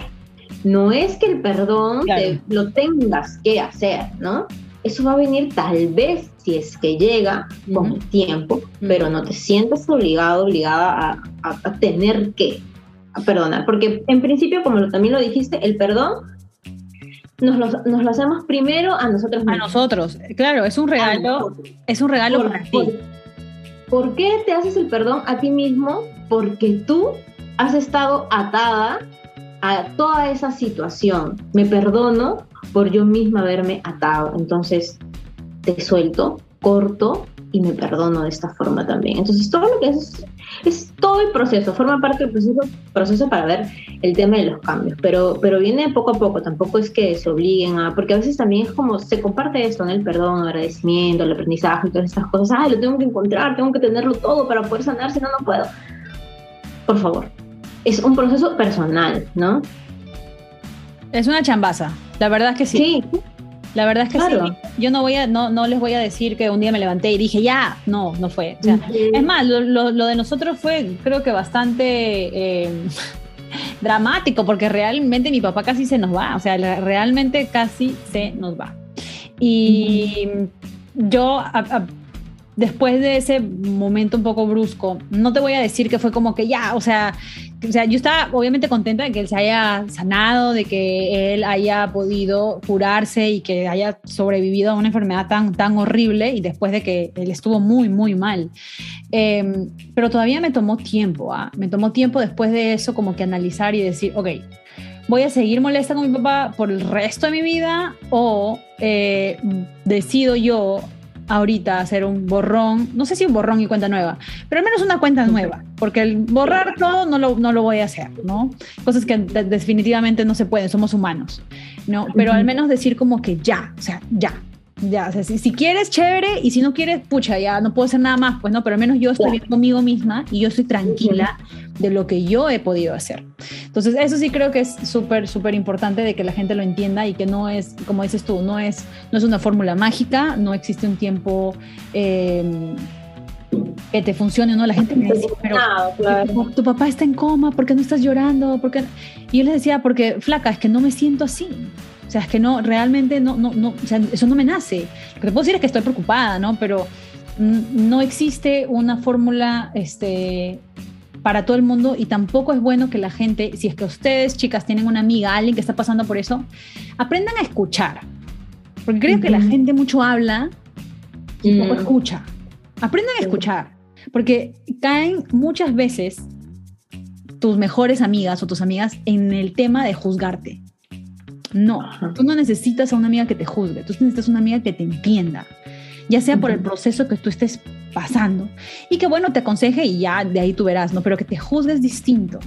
no es que el perdón lo tengas que hacer, ¿no? Eso va a venir tal vez si es que llega con el tiempo, pero no te sientas obligado, obligada a, tener que perdonar. Porque en principio, como también lo dijiste, el perdón nos lo, nos lo, hacemos primero a nosotros mismos. A nosotros, claro, es un regalo, es un regalo para ti. ¿Por qué te haces el perdón a ti mismo? Porque tú has estado atada a toda esa situación. Me perdono por yo misma haberme atado. Entonces, te suelto, corto y me perdono de esta forma también. Entonces, todo lo que es, es todo el proceso, forma parte del proceso, proceso para ver el tema de los cambios, pero, pero viene poco a poco, tampoco es que se obliguen a, porque a veces también es como, se comparte esto, en el perdón, agradecimiento, el aprendizaje todas estas cosas, ay, lo tengo que encontrar, tengo que tenerlo todo para poder sanar, si no, no puedo. Por favor, es un proceso personal, ¿no? Es una chambaza, la verdad es que sí. Sí, La verdad es que sí. Yo no voy a, no, no les voy a decir que un día me levanté y dije, ya, no, no fue. Es más, lo, de nosotros fue, creo que bastante eh, <laughs> dramático, porque realmente mi papá casi se nos va. O sea, realmente casi se nos va. Y yo, después de ese momento un poco brusco, no te voy a decir que fue como que ya, o sea, o sea, yo estaba obviamente contenta de que él se haya sanado, de que él haya podido curarse y que haya sobrevivido a una enfermedad tan, tan horrible y después de que él estuvo muy, muy mal. Em, pero todavía me tomó tiempo, ¿ah? me tomó tiempo después de eso como que analizar y decir, ok, voy a seguir molesta con mi papá por el resto de mi vida o eh, decido yo ahorita hacer un borrón, no sé si un borrón y cuenta nueva, pero al menos una cuenta nueva, porque el borrar todo no lo, no lo voy a hacer, ¿no? Cosas que definitivamente no se pueden, somos humanos, ¿no? Pero al menos decir como que ya, o sea, ya, ya, o sea, si, quieres, chévere, y si no quieres, pucha, ya no puedo hacer nada más, pues no, pero al menos yo estoy bien conmigo misma y yo estoy tranquila de lo que yo he podido hacer. Entonces, eso sí creo que es súper, súper importante de que la gente lo entienda y que no es, como dices tú, no es, no es una fórmula mágica, no existe un tiempo... Em, que te funcione, ¿no? La gente me dice, pero tu, papá está en coma, ¿por qué no estás llorando? ¿Por Y yo les decía, porque flaca, es que no me siento así. O sea, es que no, realmente no, no, no, o sea, eso no me nace. Lo que te puedo decir es que estoy preocupada, ¿no? Pero no existe una fórmula este, para todo el mundo y tampoco es bueno que la gente, si es que ustedes, chicas, tienen una amiga, alguien que está pasando por eso, aprendan a escuchar. Porque creo que la gente mucho habla y poco mm. escucha. Aprendan a escuchar. Porque caen muchas veces tus mejores amigas o tus amigas en el tema de juzgarte. No, tú no necesitas a una amiga que te juzgue, tú necesitas una amiga que te entienda, ya sea por el proceso que tú estés pasando y que bueno te aconseje y ya de ahí tú verás, ¿no? Pero que te juzgues distinto.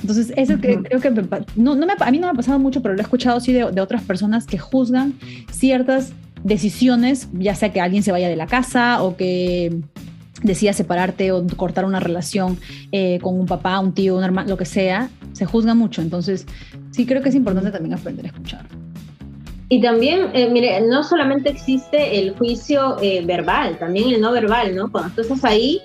Entonces, eso que, creo que no, no me, a mí no me ha pasado mucho, pero lo he escuchado sí de, de otras personas que juzgan ciertas decisiones, ya sea que alguien se vaya de la casa o que decida separarte o cortar una relación eh, con un papá, un tío, un hermano, lo que sea, se juzga mucho. Entonces, sí creo que es importante también aprender a escuchar. Y también, eh, mire, no solamente existe el juicio eh, verbal, también el no verbal, ¿no? Cuando tú estás ahí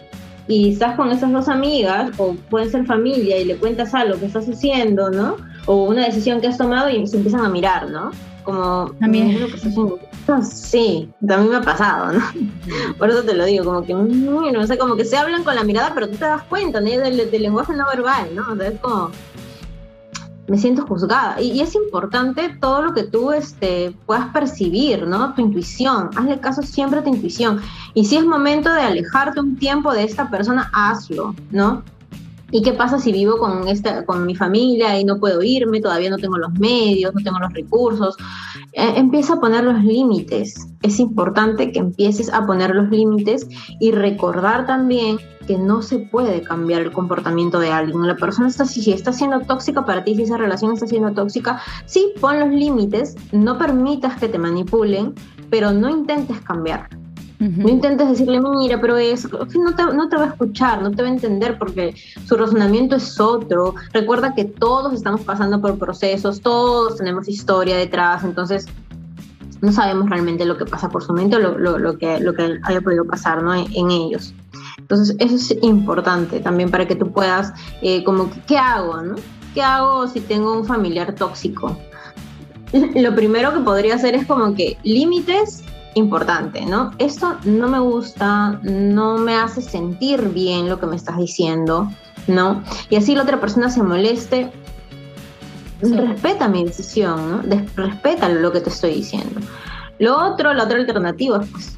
y estás con esas dos amigas, o pueden ser familia, y le cuentas algo que estás haciendo, ¿no? O una decisión que has tomado y se empiezan a mirar, ¿no? Como, también. Sí, también me ha pasado, ¿no? Por eso te lo digo, como que, no sé, como que se hablan con la mirada, pero tú te das cuenta, ¿no? Del, del lenguaje no verbal, ¿no? O es como, me siento juzgada. Y, es importante todo lo que tú este, puedas percibir, ¿no? Tu intuición. Hazle caso siempre a tu intuición. Y si es momento de alejarte un tiempo de esta persona, hazlo, ¿no? ¿Y qué pasa si vivo con, esta, con mi familia y no puedo irme, todavía no tengo los medios, no tengo los recursos? Eh, empieza a poner los límites. Es importante que empieces a poner los límites y recordar también que no se puede cambiar el comportamiento de alguien. La persona está, si está siendo tóxica para ti, si esa relación está siendo tóxica, sí, pon los límites, no permitas que te manipulen, pero no intentes cambiar. No intentes decirle, mira, pero es, no te, no te va a escuchar, no te va a entender porque su razonamiento es otro. Recuerda que todos estamos pasando por procesos, todos tenemos historia detrás, entonces no sabemos realmente lo que pasa por su mente o lo, lo, que, lo que haya podido pasar ¿no? en, ellos. Entonces, eso es importante también para que tú puedas, eh, como, ¿qué hago? No? ¿Qué hago si tengo un familiar tóxico? <laughs> Lo primero que podría hacer es como que límites importante, ¿no? Esto no me gusta, no me hace sentir bien lo que me estás diciendo, ¿no? Y así la otra persona se moleste, respeta mi decisión, ¿no? respeta lo que te estoy diciendo. Lo otro, la otra alternativa es pues,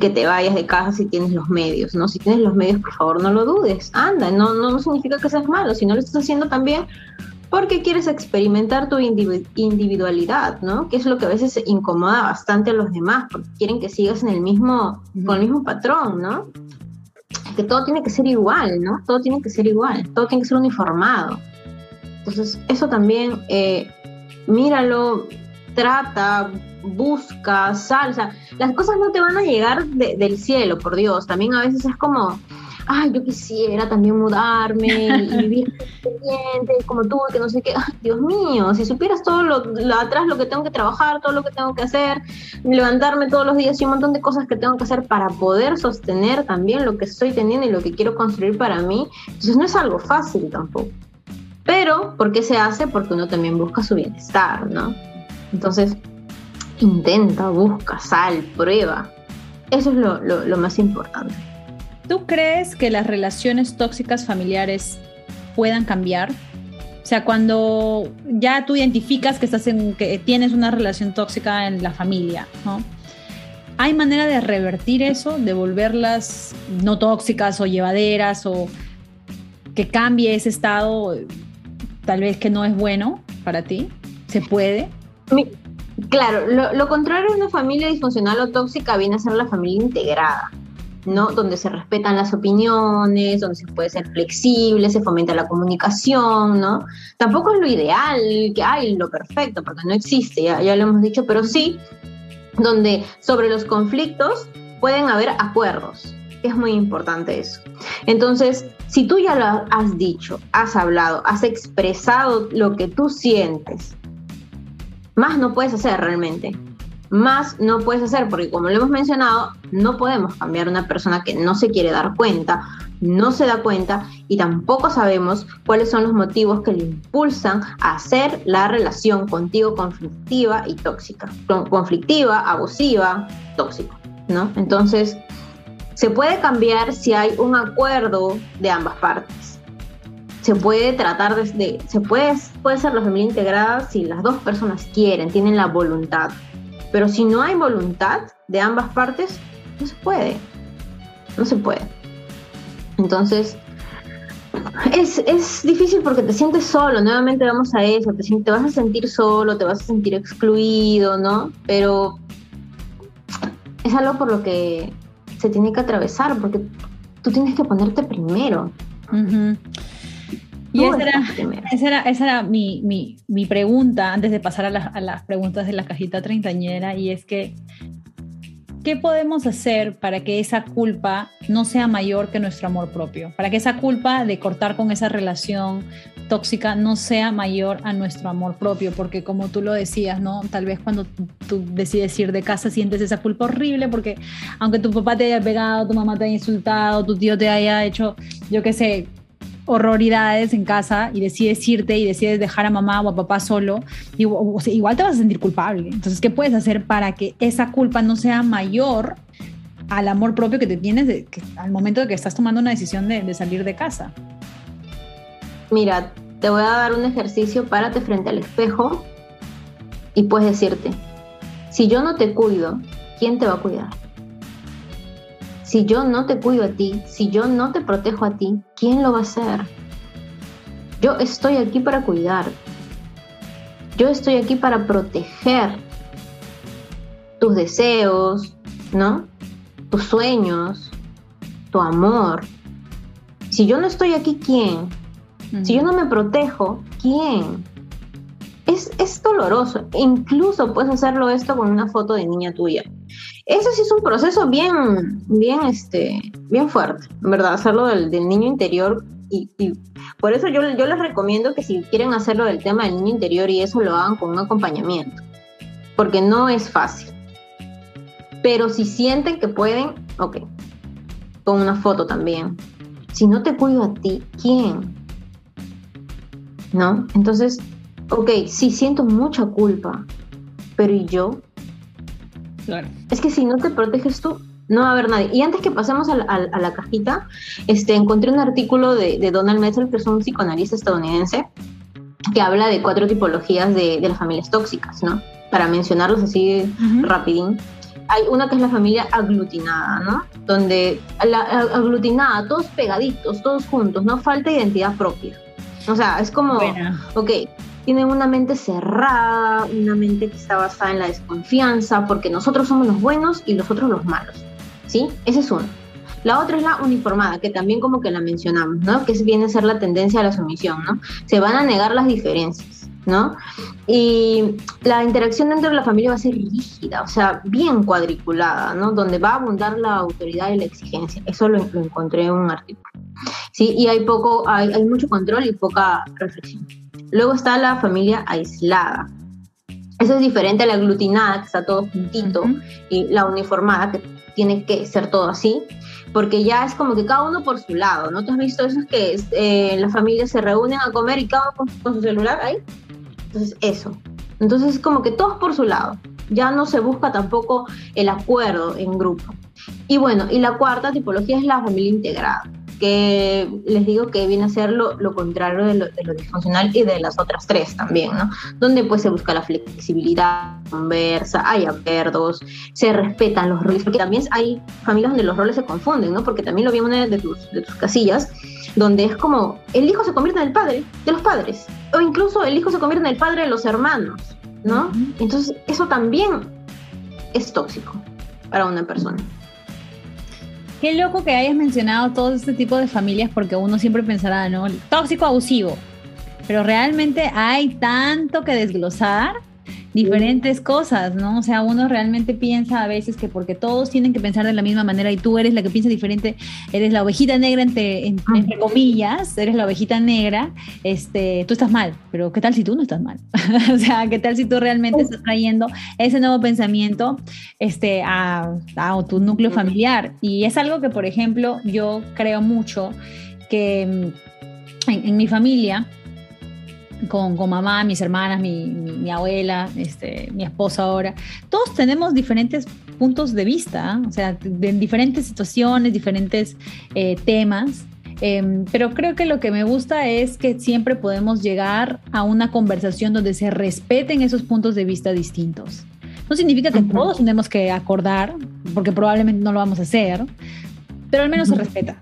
que te vayas de casa si tienes los medios, ¿no? Si tienes los medios, por favor, no lo dudes. Anda, no, no significa que seas malo, si no lo estás haciendo también porque quieres experimentar tu individualidad, ¿no? Que es lo que a veces incomoda bastante a los demás, porque quieren que sigas en el mismo, con el mismo patrón, ¿no? Que todo tiene que ser igual, ¿no? Todo tiene que ser igual, todo tiene que ser uniformado. Entonces, eso también, eh, míralo, trata, busca, salsa. Las cosas no te van a llegar del cielo, por Dios. También a veces es como ay, yo quisiera también mudarme y <laughs> vivir independiente como tú, que no sé qué, Dios mío, si supieras todo lo, atrás, lo que tengo que trabajar, todo lo que tengo que hacer, levantarme todos los días y un montón de cosas que tengo que hacer para poder sostener también lo que estoy teniendo y lo que quiero construir para mí, entonces no es algo fácil tampoco. Pero, ¿por qué se hace? Porque uno también busca su bienestar, ¿no? Entonces, intenta, busca, sal, prueba. Eso es lo, lo, más importante. ¿Tú crees que las relaciones tóxicas familiares puedan cambiar? O sea, cuando ya tú identificas que estás en, que tienes una relación tóxica en la familia, ¿no? ¿Hay manera de revertir eso, de volverlas no tóxicas o llevaderas o que cambie ese estado tal vez que no es bueno para ti? ¿Se puede? Claro, lo, contrario de una familia disfuncional o tóxica viene a ser la familia integrada, ¿no? Donde se respetan las opiniones, donde se puede ser flexible, se fomenta la comunicación, ¿no? Tampoco es lo ideal, que hay lo perfecto, porque no existe, ya, ya lo hemos dicho, pero sí donde sobre los conflictos pueden haber acuerdos. Es muy importante eso. Entonces, si tú ya lo has dicho, has hablado, has expresado lo que tú sientes, más no puedes hacer realmente. Más no puedes hacer porque como lo hemos mencionado, no podemos cambiar una persona que no se quiere dar cuenta, no se da cuenta y tampoco sabemos cuáles son los motivos que le impulsan a hacer la relación contigo conflictiva y tóxica. Conflictiva, abusiva, tóxico, ¿no? Entonces, se puede cambiar si hay un acuerdo de ambas partes se puede tratar desde, se puede, puede ser la familia integrada si las dos personas quieren, tienen la voluntad. Pero si no hay voluntad de ambas partes, no se puede. No se puede. Entonces, es, es difícil porque te sientes solo, nuevamente vamos a eso, te, te vas a sentir solo, te vas a sentir excluido, ¿no? Pero es algo por lo que se tiene que atravesar, porque tú tienes que ponerte primero. Y esa era, esa era, mi, mi, mi, pregunta antes de pasar a, a, las preguntas de la cajita treintañera y es que, ¿qué podemos hacer para que esa culpa no sea mayor que nuestro amor propio? Para que esa culpa de cortar con esa relación tóxica no sea mayor a nuestro amor propio, porque como tú lo decías, ¿no? Tal vez cuando tú decides ir de casa sientes esa culpa horrible porque aunque tu papá te haya pegado, tu mamá te haya insultado, tu tío te haya hecho, yo qué sé, horroridades en casa y decides irte y decides dejar a mamá o a papá solo, igual te vas a sentir culpable. Entonces, ¿qué puedes hacer para que esa culpa no sea mayor al amor propio que te tienes al momento de que estás tomando una decisión de, salir de casa? Mira, te voy a dar un ejercicio, párate frente al espejo y puedes decirte, si yo no te cuido, ¿quién te va a cuidar? Si yo no te cuido a ti, si yo no te protejo a ti, ¿quién lo va a hacer? Yo estoy aquí para cuidar. Yo estoy aquí para proteger tus deseos, ¿no? Tus sueños, tu amor. Si yo no estoy aquí, ¿quién? Si yo no me protejo, ¿quién? Es, es doloroso. Incluso puedes hacerlo esto con una foto de niña tuya. Eso sí es un proceso bien, bien, este, bien fuerte, ¿verdad? Hacerlo del, niño interior y, por eso yo, yo les recomiendo que si quieren hacerlo del tema del niño interior y eso lo hagan con un acompañamiento, porque no es fácil. Pero si sienten que pueden, ok, con una foto también. Si no te cuido a ti, ¿quién? ¿No? Entonces, ok, sí siento mucha culpa, pero ¿y yo? Es que si no te proteges tú, no va a haber nadie. Y antes que pasemos a la, cajita, este, encontré un artículo de, Donald Metzger, que es un psicoanalista estadounidense, que habla de cuatro tipologías de, las familias tóxicas, ¿no? Para mencionarlos así rapidín. Hay una que es la familia aglutinada, ¿no? Donde la aglutinada, todos pegaditos, todos juntos, no falta identidad propia. O sea, es como, ok, tienen una mente cerrada, una mente que está basada en la desconfianza, porque nosotros somos los buenos y los otros los malos. ¿Sí? Esa es una. La otra es la uniformada, que también como que la mencionamos, ¿no? Que viene a ser la tendencia a la sumisión, ¿no? Se van a negar las diferencias, ¿no? Y la interacción dentro de la familia va a ser rígida, o sea, bien cuadriculada, ¿no? Donde va a abundar la autoridad y la exigencia. Eso lo, encontré en un artículo. Sí, y hay poco, hay, hay mucho control y poca reflexión. Luego está la familia aislada. Eso es diferente a la aglutinada, que está todo juntito, y la uniformada, que tiene que ser todo así, porque ya es como que cada uno por su lado, ¿no? ¿Tú has visto eso? Es que eh, las familias se reúnen a comer y cada uno con, su celular ahí. Entonces, eso. Entonces, como que todos por su lado. Ya no se busca tampoco el acuerdo en grupo. Y bueno, y la cuarta tipología es la familia integrada que les digo que viene a ser lo, contrario de lo, disfuncional y de las otras tres también, ¿no? Donde pues se busca la flexibilidad, conversa, hay acuerdos, se respetan los roles, porque también hay familias donde los roles se confunden, ¿no? Porque también lo vimos de tus, de tus casillas, donde es como el hijo se convierte en el padre de los padres, o incluso el hijo se convierte en el padre de los hermanos, ¿no? Entonces eso también es tóxico para una persona. Qué loco que hayas mencionado todo este tipo de familias porque uno siempre pensará, ¿no? Tóxico, abusivo. Pero realmente hay tanto que desglosar diferentes cosas, ¿no? O sea, uno realmente piensa a veces que porque todos tienen que pensar de la misma manera y tú eres la que piensa diferente, eres la ovejita negra entre, entre comillas, eres la ovejita negra, este, tú estás mal, pero ¿qué tal si tú no estás mal? <laughs> o sea, ¿qué tal si tú realmente estás trayendo ese nuevo pensamiento este, a, a tu núcleo familiar? Y es algo que, por ejemplo, yo creo mucho que mm, en mi familia, con, con, mamá, mis hermanas, mi, mi, abuela, este, mi esposa ahora, todos tenemos diferentes puntos de vista, o sea, en diferentes situaciones, diferentes eh, temas. Em, pero creo que lo que me gusta es que siempre podemos llegar a una conversación donde se respeten esos puntos de vista distintos. No significa que todos tenemos que acordar, porque probablemente no lo vamos a hacer, pero al menos se respeta.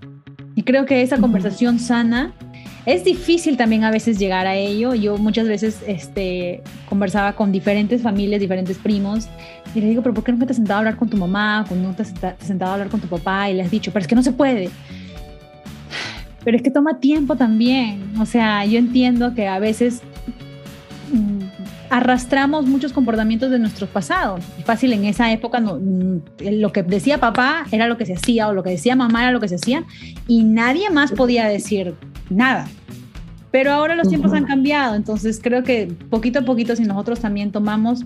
Y creo que esa conversación sana es difícil también a veces llegar a ello. Yo muchas veces este, conversaba con diferentes familias, diferentes primos, y les digo, pero ¿por qué nunca te has sentado a hablar con tu mamá? ¿Nunca te has sentado a hablar con tu papá? Y le has dicho, pero es que no se puede. <sighs> Pero es que toma tiempo también. O sea, yo entiendo que a veces mm, arrastramos muchos comportamientos de nuestros pasados. Es fácil en esa época, no, mm, lo que decía papá era lo que se hacía o lo que decía mamá era lo que se hacía y nadie más podía decir nada. Pero ahora los tiempos han cambiado, entonces creo que poquito a poquito si nosotros también tomamos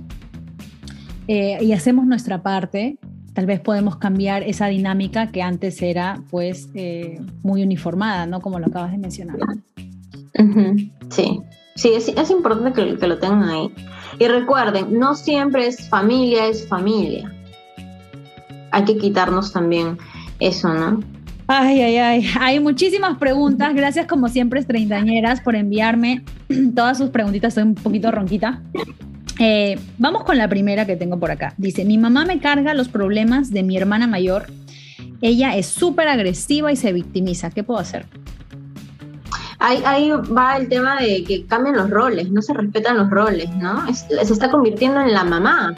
eh, y hacemos nuestra parte, tal vez podemos cambiar esa dinámica que antes era pues eh, muy uniformada, ¿no? Como lo acabas de mencionar. Sí, sí, es, es importante que, que, lo tengan ahí. Y recuerden, no siempre es familia, es familia. Hay que quitarnos también eso, ¿no? Ay, ay, ay. Hay muchísimas preguntas. Gracias, como siempre, treintañeras, por enviarme <clears throat> todas sus preguntitas. Estoy un poquito ronquita. Eh, vamos con la primera que tengo por acá. Dice: Mi mamá me carga los problemas de mi hermana mayor. Ella es súper agresiva y se victimiza. ¿Qué puedo hacer? Ahí, ahí, va el tema de que cambian los roles, no se respetan los roles, ¿no? se está convirtiendo en la mamá.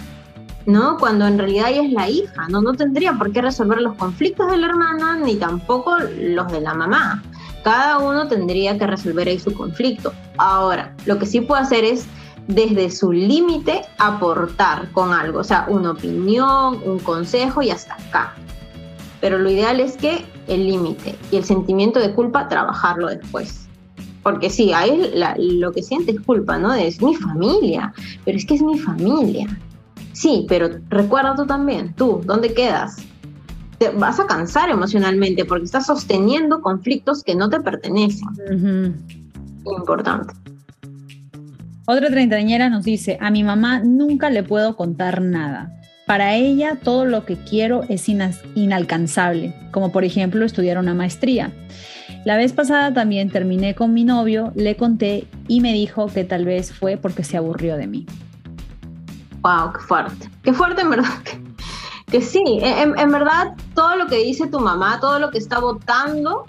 ¿No? Cuando en realidad ella es la hija, ¿no? No tendría por qué resolver los conflictos de la hermana ni tampoco los de la mamá. Cada uno tendría que resolver ahí su conflicto. Ahora, lo que sí puede hacer es desde su límite aportar con algo, o sea, una opinión, un consejo y hasta acá. Pero lo ideal es que el límite y el sentimiento de culpa trabajarlo después. Porque sí, ahí lo que siente es culpa, ¿no? Es mi familia, pero es que es mi familia. Sí, pero recuerda tú también, tú, ¿dónde quedas? Te vas a cansar emocionalmente porque estás sosteniendo conflictos que no te pertenecen. Importante. Otra treintañera nos dice, a mi mamá nunca le puedo contar nada. Para ella todo lo que quiero es inalcanzable, como por ejemplo estudiar una maestría. La vez pasada también terminé con mi novio, le conté y me dijo que tal vez fue porque se aburrió de mí wow, qué fuerte. Qué fuerte, en verdad. Que, sí, en, verdad, todo lo que dice tu mamá, todo lo que está votando,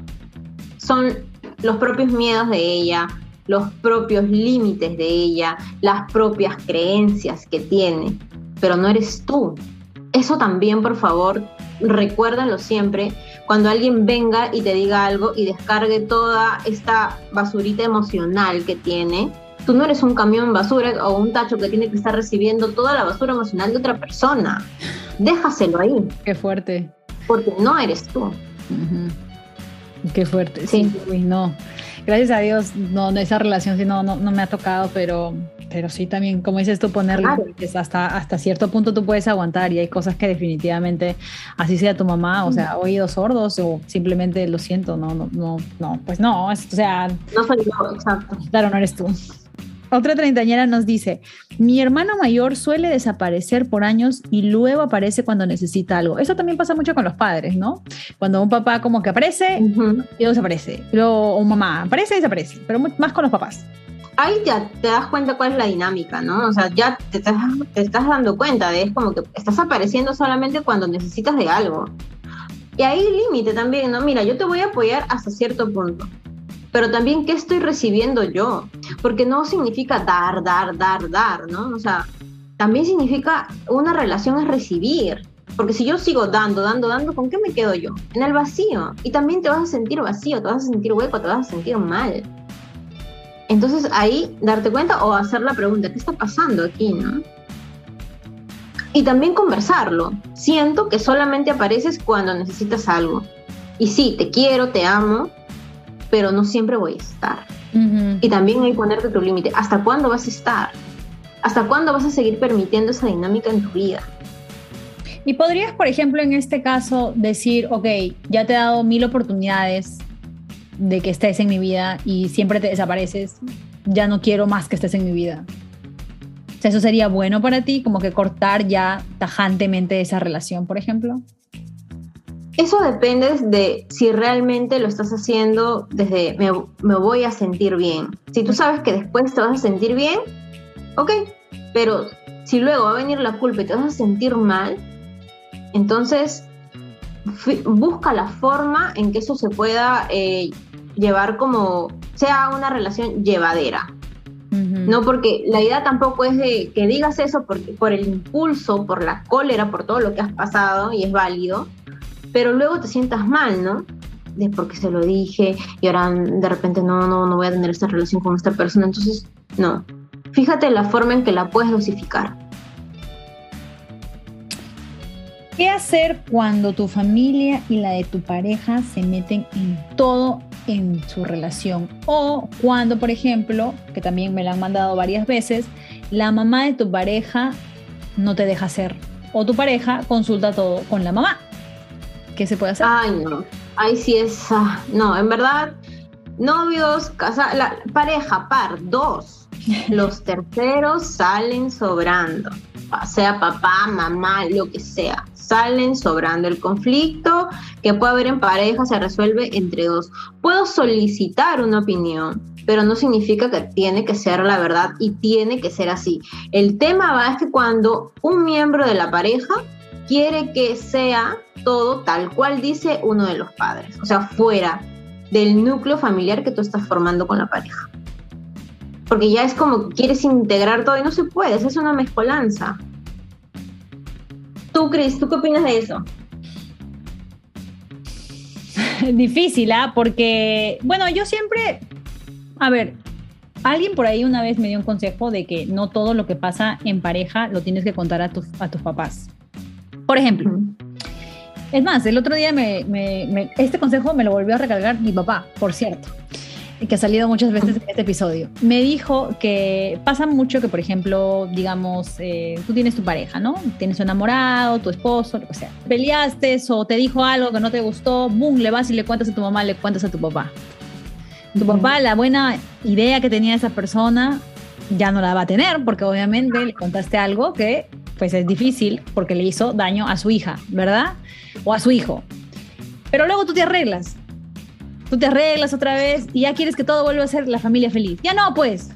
son los propios miedos de ella, los propios límites de ella, las propias creencias que tiene, pero no eres tú. Eso también, por favor, recuérdalo siempre. Cuando alguien venga y te diga algo y descargue toda esta basurita emocional que tiene, Tú no eres un camión basura o un tacho que tiene que estar recibiendo toda la basura emocional de otra persona. Déjaselo ahí. Qué fuerte. Porque no eres tú. Qué fuerte. Sí. no. Gracias a Dios, no, esa relación sí no, no, no me ha tocado, pero pero sí también, como dices tú, ponerle hasta, hasta cierto punto tú puedes aguantar y hay cosas que definitivamente, así sea tu mamá, o sea, oídos sordos o simplemente lo siento, no, no, no, no, pues no, o sea... No soy yo, exacto. Claro, no eres tú. Otra treintañera nos dice, mi hermano mayor suele desaparecer por años y luego aparece cuando necesita algo. Eso también pasa mucho con los padres, ¿no? Cuando un papá como que aparece y luego desaparece. Luego un mamá aparece y desaparece, pero más con los papás ahí ya te das cuenta cuál es la dinámica, ¿no? O sea, ya te estás, te estás dando cuenta de es como que estás apareciendo solamente cuando necesitas de algo. Y ahí límite también, ¿no? Mira, yo te voy a apoyar hasta cierto punto. Pero también, ¿qué estoy recibiendo yo? Porque no significa dar, dar, dar, dar, ¿no? O sea, también significa una relación es recibir. Porque si yo sigo dando, dando, dando, ¿con qué me quedo yo? En el vacío. Y también te vas a sentir vacío, te vas a sentir hueco, te vas a sentir mal. Entonces ahí darte cuenta o hacer la pregunta, ¿qué está pasando aquí? ¿no? Y también conversarlo. Siento que solamente apareces cuando necesitas algo. Y sí, te quiero, te amo, pero no siempre voy a estar. Y también hay que ponerte tu límite. ¿Hasta cuándo vas a estar? ¿Hasta cuándo vas a seguir permitiendo esa dinámica en tu vida? Y podrías, por ejemplo, en este caso decir, ok, ya te he dado mil oportunidades, de que estés en mi vida y siempre te desapareces, ya no quiero más que estés en mi vida. O sea, ¿Eso sería bueno para ti? Como que cortar ya tajantemente esa relación, por ejemplo. Eso depende de si realmente lo estás haciendo desde me, me, voy a sentir bien. Si tú sabes que después te vas a sentir bien, ok, pero si luego va a venir la culpa y te vas a sentir mal, entonces busca la forma en que eso se pueda eh, llevar como sea una relación llevadera. No, porque la idea tampoco es de que digas eso porque, por el impulso, por la cólera, por todo lo que has pasado y es válido, pero luego te sientas mal, ¿no? De porque se lo dije y ahora de repente no, no, no voy a tener esta relación con esta persona. Entonces, no. Fíjate la forma en que la puedes dosificar. ¿Qué hacer cuando tu familia y la de tu pareja se meten en todo en su relación? O cuando, por ejemplo, que también me la han mandado varias veces, la mamá de tu pareja no te deja hacer. O tu pareja consulta todo con la mamá. ¿Qué se puede hacer? Ay, no. Ay, sí es. Ah, no, en verdad, novios, casa, la pareja, par, dos. <laughs> Los terceros salen sobrando sea papá, mamá, lo que sea, salen sobrando. El conflicto que puede haber en pareja se resuelve entre dos. Puedo solicitar una opinión, pero no significa que tiene que ser la verdad y tiene que ser así. El tema va es que cuando un miembro de la pareja quiere que sea todo tal cual dice uno de los padres, o sea, fuera del núcleo familiar que tú estás formando con la pareja porque ya es como quieres integrar todo y no se puede, es una mezcolanza. Tú, Cris, ¿tú qué opinas de eso? <laughs> Difícil, ¿ah? Porque, bueno, yo siempre, a ver, alguien por ahí una vez me dio un consejo de que no todo lo que pasa en pareja lo tienes que contar a, tus, a tus papás. Por ejemplo, es más, el otro día me, este consejo me lo volvió a recargar mi papá, por cierto que ha salido muchas veces en este episodio, me dijo que pasa mucho que, por ejemplo, digamos, eh, tú tienes tu pareja, ¿no? Tienes un enamorado, tu esposo, lo que sea. Peleaste o te dijo algo que no te gustó, boom, le vas y le cuentas a tu mamá, le cuentas a tu papá. Tu papá, la buena idea que tenía esa persona, ya no la va a tener, porque obviamente le contaste algo que pues es difícil porque le hizo daño a su hija, ¿verdad? O a su hijo. Pero luego tú te arreglas tú te arreglas otra vez y ya quieres que todo vuelva a ser la familia feliz. Ya no, pues.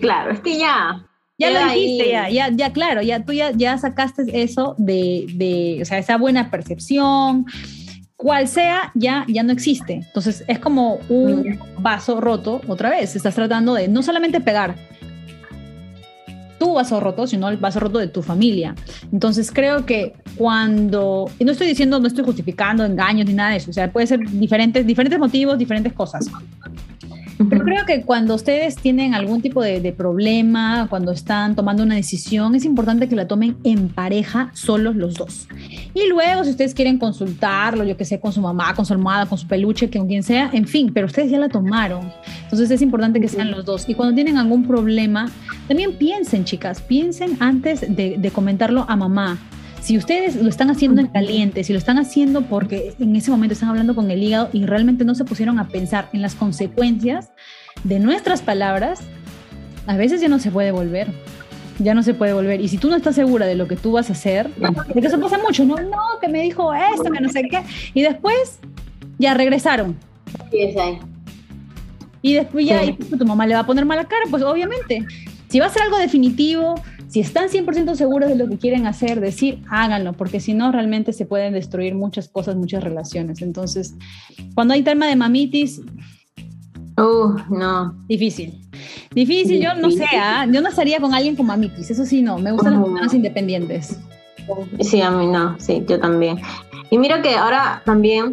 Claro, es que ya. Ya lo dijiste, ya, ya, ya, claro, ya tú ya, ya sacaste eso de, de, o sea, esa buena percepción, cual sea, ya, ya no existe. Entonces es como un vaso roto otra vez. Estás tratando de no solamente pegar, tu vaso roto, sino el vaso roto de tu familia. Entonces creo que cuando, y no estoy diciendo, no estoy justificando engaños ni nada de eso, o sea, puede ser diferentes, diferentes motivos, diferentes cosas. Pero creo que cuando ustedes tienen algún tipo de, problema, cuando están tomando una decisión, es importante que la tomen en pareja, solos los dos. Y luego, si ustedes quieren consultarlo, yo que sé, con su mamá, con su almohada, con su peluche, con quien sea, en fin, pero ustedes ya la tomaron. Entonces es importante que sean los dos. Y cuando tienen algún problema, también piensen, chicas, piensen antes de, de comentarlo a mamá si ustedes lo están haciendo en caliente, si lo están haciendo porque en ese momento están hablando con el hígado y realmente no se pusieron a pensar en las consecuencias de nuestras palabras, a veces ya no se puede volver. Ya no se puede volver. Y si tú no estás segura de lo que tú vas a hacer, porque eso pasa mucho, no, no, que me dijo esto, que no sé qué. Y después ya regresaron. Sí, Y después ya tu mamá le va a poner mala cara, pues obviamente. Si va a ser algo definitivo, si están 100% seguros de lo que quieren hacer, decir, háganlo, porque si no, realmente se pueden destruir muchas cosas, muchas relaciones. Entonces, cuando hay tema de mamitis... Uh, no. Difícil. Difícil, yo no sé, ¿ah? yo no estaría con alguien con mamitis, eso sí, no, me gustan las personas independientes. Sí, a mí no, sí, yo también. Y mira que ahora también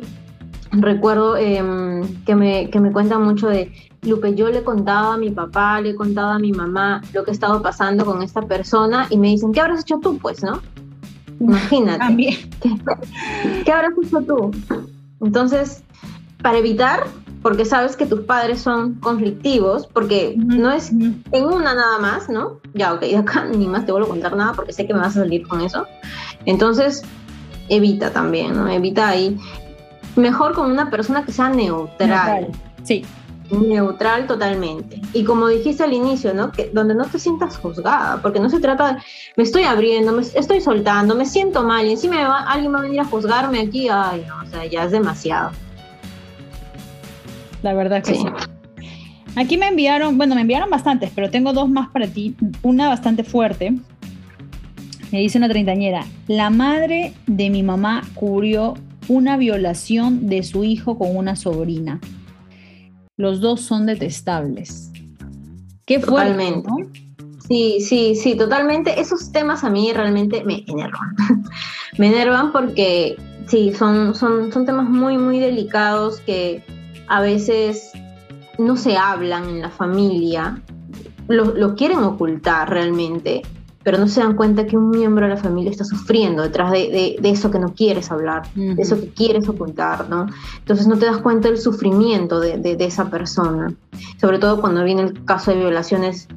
recuerdo em, que, me, que me cuentan mucho de Lupe, yo le contaba a mi papá, le he contado a mi mamá lo que he estado pasando con esta persona y me dicen, ¿qué habrás hecho tú, pues, no? Imagínate. También. <laughs> ¿Qué, habrás hecho tú? Entonces, para evitar, porque sabes que tus padres son conflictivos, porque no es en una nada más, ¿no? Ya, ok, <laughs> acá ni más te vuelvo a contar nada porque sé que me vas a salir con eso. Entonces, evita también, ¿no? Evita ahí. Mejor con una persona que sea neutral. neutral. Sí, neutral totalmente. Y como dijiste al inicio, ¿no? Que donde no te sientas juzgada, porque no se trata de, me estoy abriendo, me estoy soltando, me siento mal y encima va, alguien va a venir a juzgarme aquí, ay, no, o sea, ya es demasiado. La verdad que sí. Aquí me enviaron, bueno, me enviaron bastantes, pero tengo dos más para ti. Una bastante fuerte. Me dice una treintañera, la madre de mi mamá cubrió una violación de su hijo con una sobrina los dos son detestables. Qué fuerte, ¿no? Sí, sí, sí, totalmente. Esos temas a mí realmente me enervan. <laughs> me enervan porque sí, son, son, son temas muy, muy delicados que a veces no se hablan en la familia, lo, lo quieren ocultar realmente pero no se dan cuenta que un miembro de la familia está sufriendo detrás de, eso que no quieres hablar, de eso que quieres ocultar, ¿no? Entonces no te das cuenta del sufrimiento de, esa persona, sobre todo cuando viene el caso de violaciones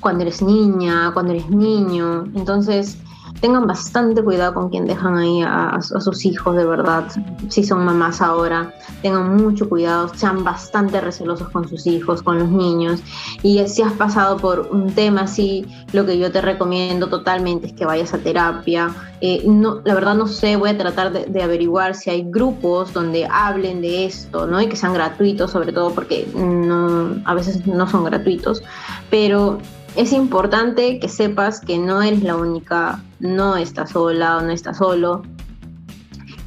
cuando eres niña, cuando eres niño, entonces tengan bastante cuidado con quien dejan ahí a, sus hijos, de verdad, si son mamás ahora, tengan mucho cuidado, sean bastante recelosos con sus hijos, con los niños, y si has pasado por un tema así, lo que yo te recomiendo totalmente es que vayas a terapia. Eh, no, la verdad no sé, voy a tratar de, averiguar si hay grupos donde hablen de esto, ¿no? Y que sean gratuitos, sobre todo porque no, a veces no son gratuitos, pero es importante que sepas que no eres la única, no estás sola o no estás solo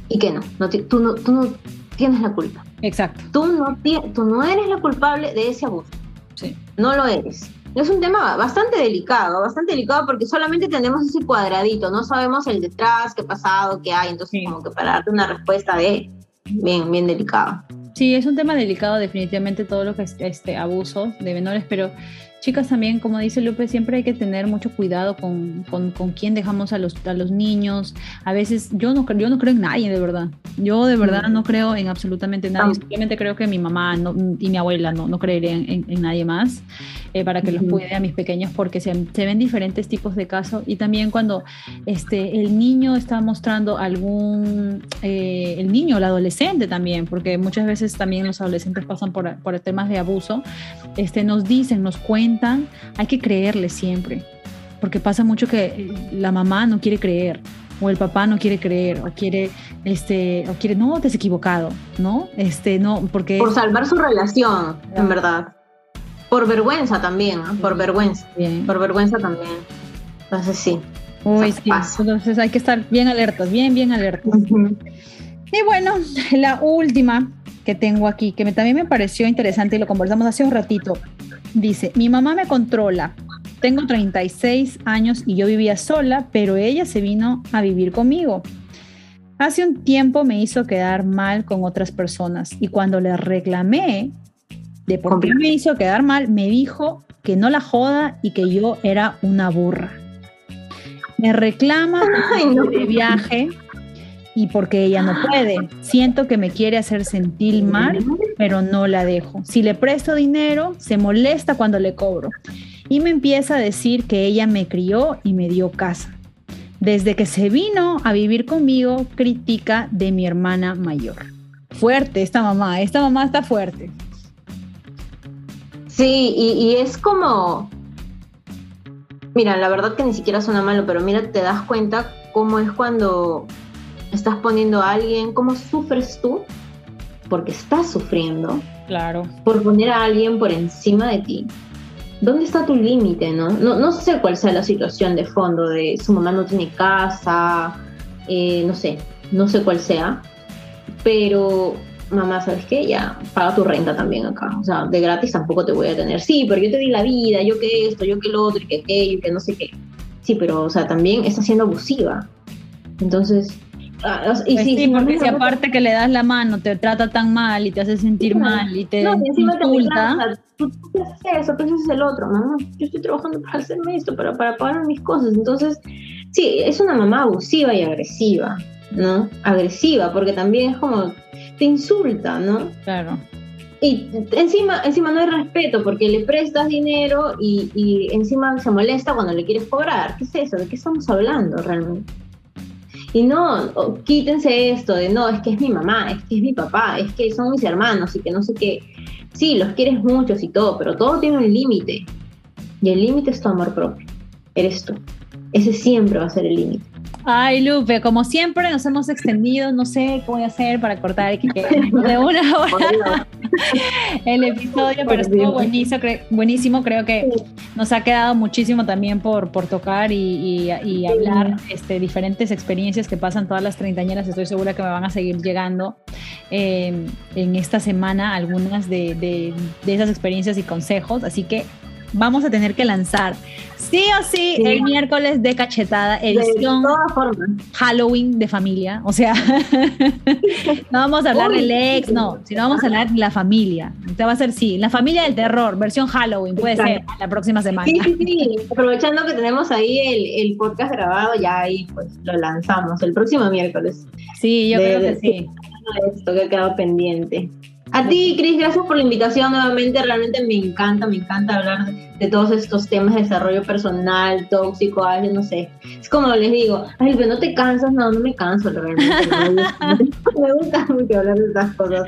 y que no, tú, no tú no tienes la culpa. Exacto. Tú no, tú no eres la culpable de ese abuso. Sí. No lo eres. Es un tema bastante delicado, bastante delicado porque solamente tenemos ese cuadradito, no sabemos el detrás, qué pasado, qué hay, entonces como que para darte una respuesta de bien, bien delicado. Sí, es un tema delicado definitivamente todo lo que es este abuso de menores, pero Chicas, también, como dice Lupe, siempre hay que tener mucho cuidado con, con, con quién dejamos a los, a los niños. A veces yo no, yo no creo en nadie, de verdad. Yo de verdad no creo en absolutamente nadie. Simplemente creo que mi mamá y mi abuela no, no creerían en, nadie más eh, para que los cuide a mis pequeños porque se, se, ven diferentes tipos de casos. Y también cuando este, el niño está mostrando algún, eh, el niño, el adolescente también, porque muchas veces también los adolescentes pasan por, por temas de abuso, este, nos dicen, nos cuentan hay que creerle siempre, porque pasa mucho que la mamá no quiere creer o el papá no quiere creer o quiere este o quiere no te has equivocado no este no porque por salvar su relación en verdad. Por vergüenza también por vergüenza. por vergüenza también. Entonces sí. Uy, sí. entonces hay que estar bien alertas bien bien alertas. Y bueno la última que tengo aquí que también me pareció interesante y lo conversamos hace un ratito Dice, mi mamá me controla. Tengo 36 años y yo vivía sola, pero ella se vino a vivir conmigo. Hace un tiempo me hizo quedar mal con otras personas y cuando le reclamé, de por qué me hizo quedar mal, me dijo que no la joda y que yo era una burra. Me reclama de viaje y porque ella no puede. Siento que me quiere hacer sentir mal, pero no la dejo. Si le presto dinero, se molesta cuando le cobro. Y me empieza a decir que ella me crió y me dio casa. Desde que se vino a vivir conmigo, critica de mi hermana mayor. Fuerte esta mamá, esta mamá está fuerte. Sí, y, y es como, mira, la verdad que ni siquiera suena malo, pero mira, te das cuenta cómo es cuando estás poniendo a alguien, cómo sufres tú, porque estás sufriendo. Claro. Por poner a alguien por encima de ti. ¿Dónde está tu límite, no? no? sé cuál sea la situación de fondo, de su mamá no tiene casa, eh, no sé, no sé cuál sea, pero mamá, ¿sabes qué? Ya, paga tu renta también acá. O sea, de gratis tampoco te voy a tener. Sí, pero yo te di la vida, yo que esto, yo que lo otro, y que aquello, que no sé qué. Sí, pero, o sea, también está siendo abusiva. Entonces, Ah, y pues sí, porque si aparte que le das la mano te trata tan mal y te hace sentir mal y te no, insulta. tú, tú haces eso, tú haces el otro, mamá. Yo estoy trabajando para hacerme esto, para, para pagar mis cosas. Entonces, sí, es una mamá abusiva y agresiva, ¿no? Agresiva, porque también es como, te insulta, ¿no? Claro. Y encima, encima no hay respeto porque le prestas dinero y, y encima se molesta cuando le quieres cobrar. ¿Qué es eso? ¿De qué estamos hablando realmente? Y no, quítense esto de no, es que es mi mamá, es que es mi papá, es que son mis hermanos y que no sé qué. Sí, los quieres muchos y todo, pero todo tiene un límite. Y el límite es tu amor propio. Eres tú. Ese siempre va a ser el límite. Ay, Lupe, como siempre nos hemos extendido, no sé cómo voy a hacer para cortar de una hora. El episodio, pero estuvo buenísimo, buenísimo, creo que nos ha quedado muchísimo también por, por tocar y, hablar este, diferentes experiencias que pasan todas las treintañeras, estoy segura que me van a seguir llegando eh, en esta semana algunas de, de esas experiencias y consejos, así que vamos a tener que lanzar sí o sí, el miércoles de cachetada, edición Halloween de familia. O sea, <laughs> no vamos a hablar del ex, no, sino vamos a hablar de la familia. Usted va a ser sí, la familia del terror, versión Halloween, puede ser la próxima semana. Sí, sí, sí. Aprovechando que tenemos ahí el, el, podcast grabado, ya ahí pues lo lanzamos el próximo miércoles. Sí, yo creo que sí. Esto que ha quedado pendiente. A ti, Cris, gracias por la invitación nuevamente. Realmente me encanta, me encanta hablar de, todos estos temas de desarrollo personal, tóxico, ay, no sé. Es como les digo, ay, no te cansas, no, no me canso realmente. <laughs> me gusta mucho hablar de estas cosas.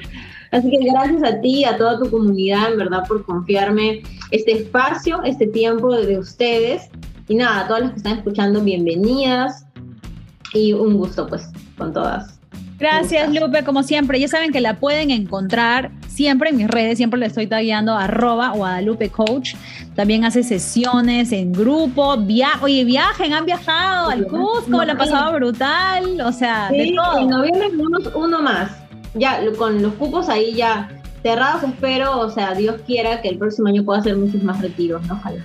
Así que gracias a ti, a toda tu comunidad, en verdad, por confiarme este espacio, este tiempo de ustedes. Y nada, a todas las que están escuchando, bienvenidas. Y un gusto, pues, con todas. Gracias, Lupe, como siempre. Ya saben que la pueden encontrar siempre en mis redes, siempre le estoy tagueando arroba Guadalupe Coach. También hace sesiones en grupo. Via Oye, viajen, han viajado al Cusco, lo ha pasado brutal. O sea, de todo. En noviembre tenemos uno más. Ya, con los cupos ahí ya cerrados, espero. O sea, Dios quiera que el próximo año pueda hacer muchos más retiros, ¿no? Ojalá.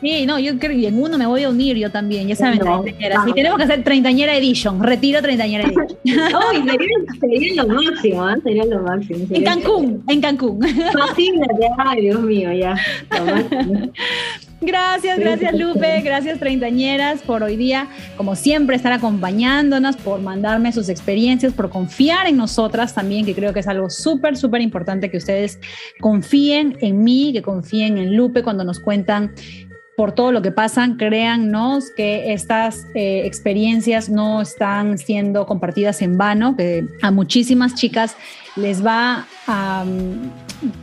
Sí, no, yo creo que en uno me voy a unir yo también, ya saben, Y tenemos que hacer treintañera edition, retiro treintañera <laughs> edition. Uy, sería, lo máximo, ¿eh? Sería lo máximo. en Cancún, en Cancún. Imagínate, ay, Dios mío, ya. <laughs> Gracias, gracias Lupe, gracias treintañeras por hoy día, como siempre, estar acompañándonos, por mandarme sus experiencias, por confiar en nosotras también, que creo que es algo súper, súper importante que ustedes confíen en mí, que confíen en Lupe cuando nos cuentan por todo lo que pasan, créannos que estas eh, experiencias no están siendo compartidas en vano, que a muchísimas chicas les va a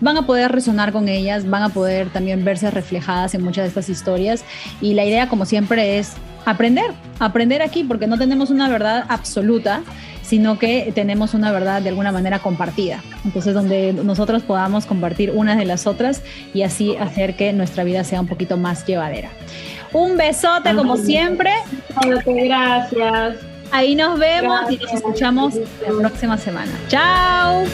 van a poder resonar con ellas, van a poder también verse reflejadas en muchas de estas historias. Y la idea, como siempre, es aprender, aprender aquí, porque no tenemos una verdad absoluta, sino que tenemos una verdad de alguna manera compartida. Entonces, donde nosotros podamos compartir unas de las otras y así hacer que nuestra vida sea un poquito más llevadera. Un besote, como siempre. Gracias. Ahí nos vemos y nos escuchamos la próxima semana. Chao.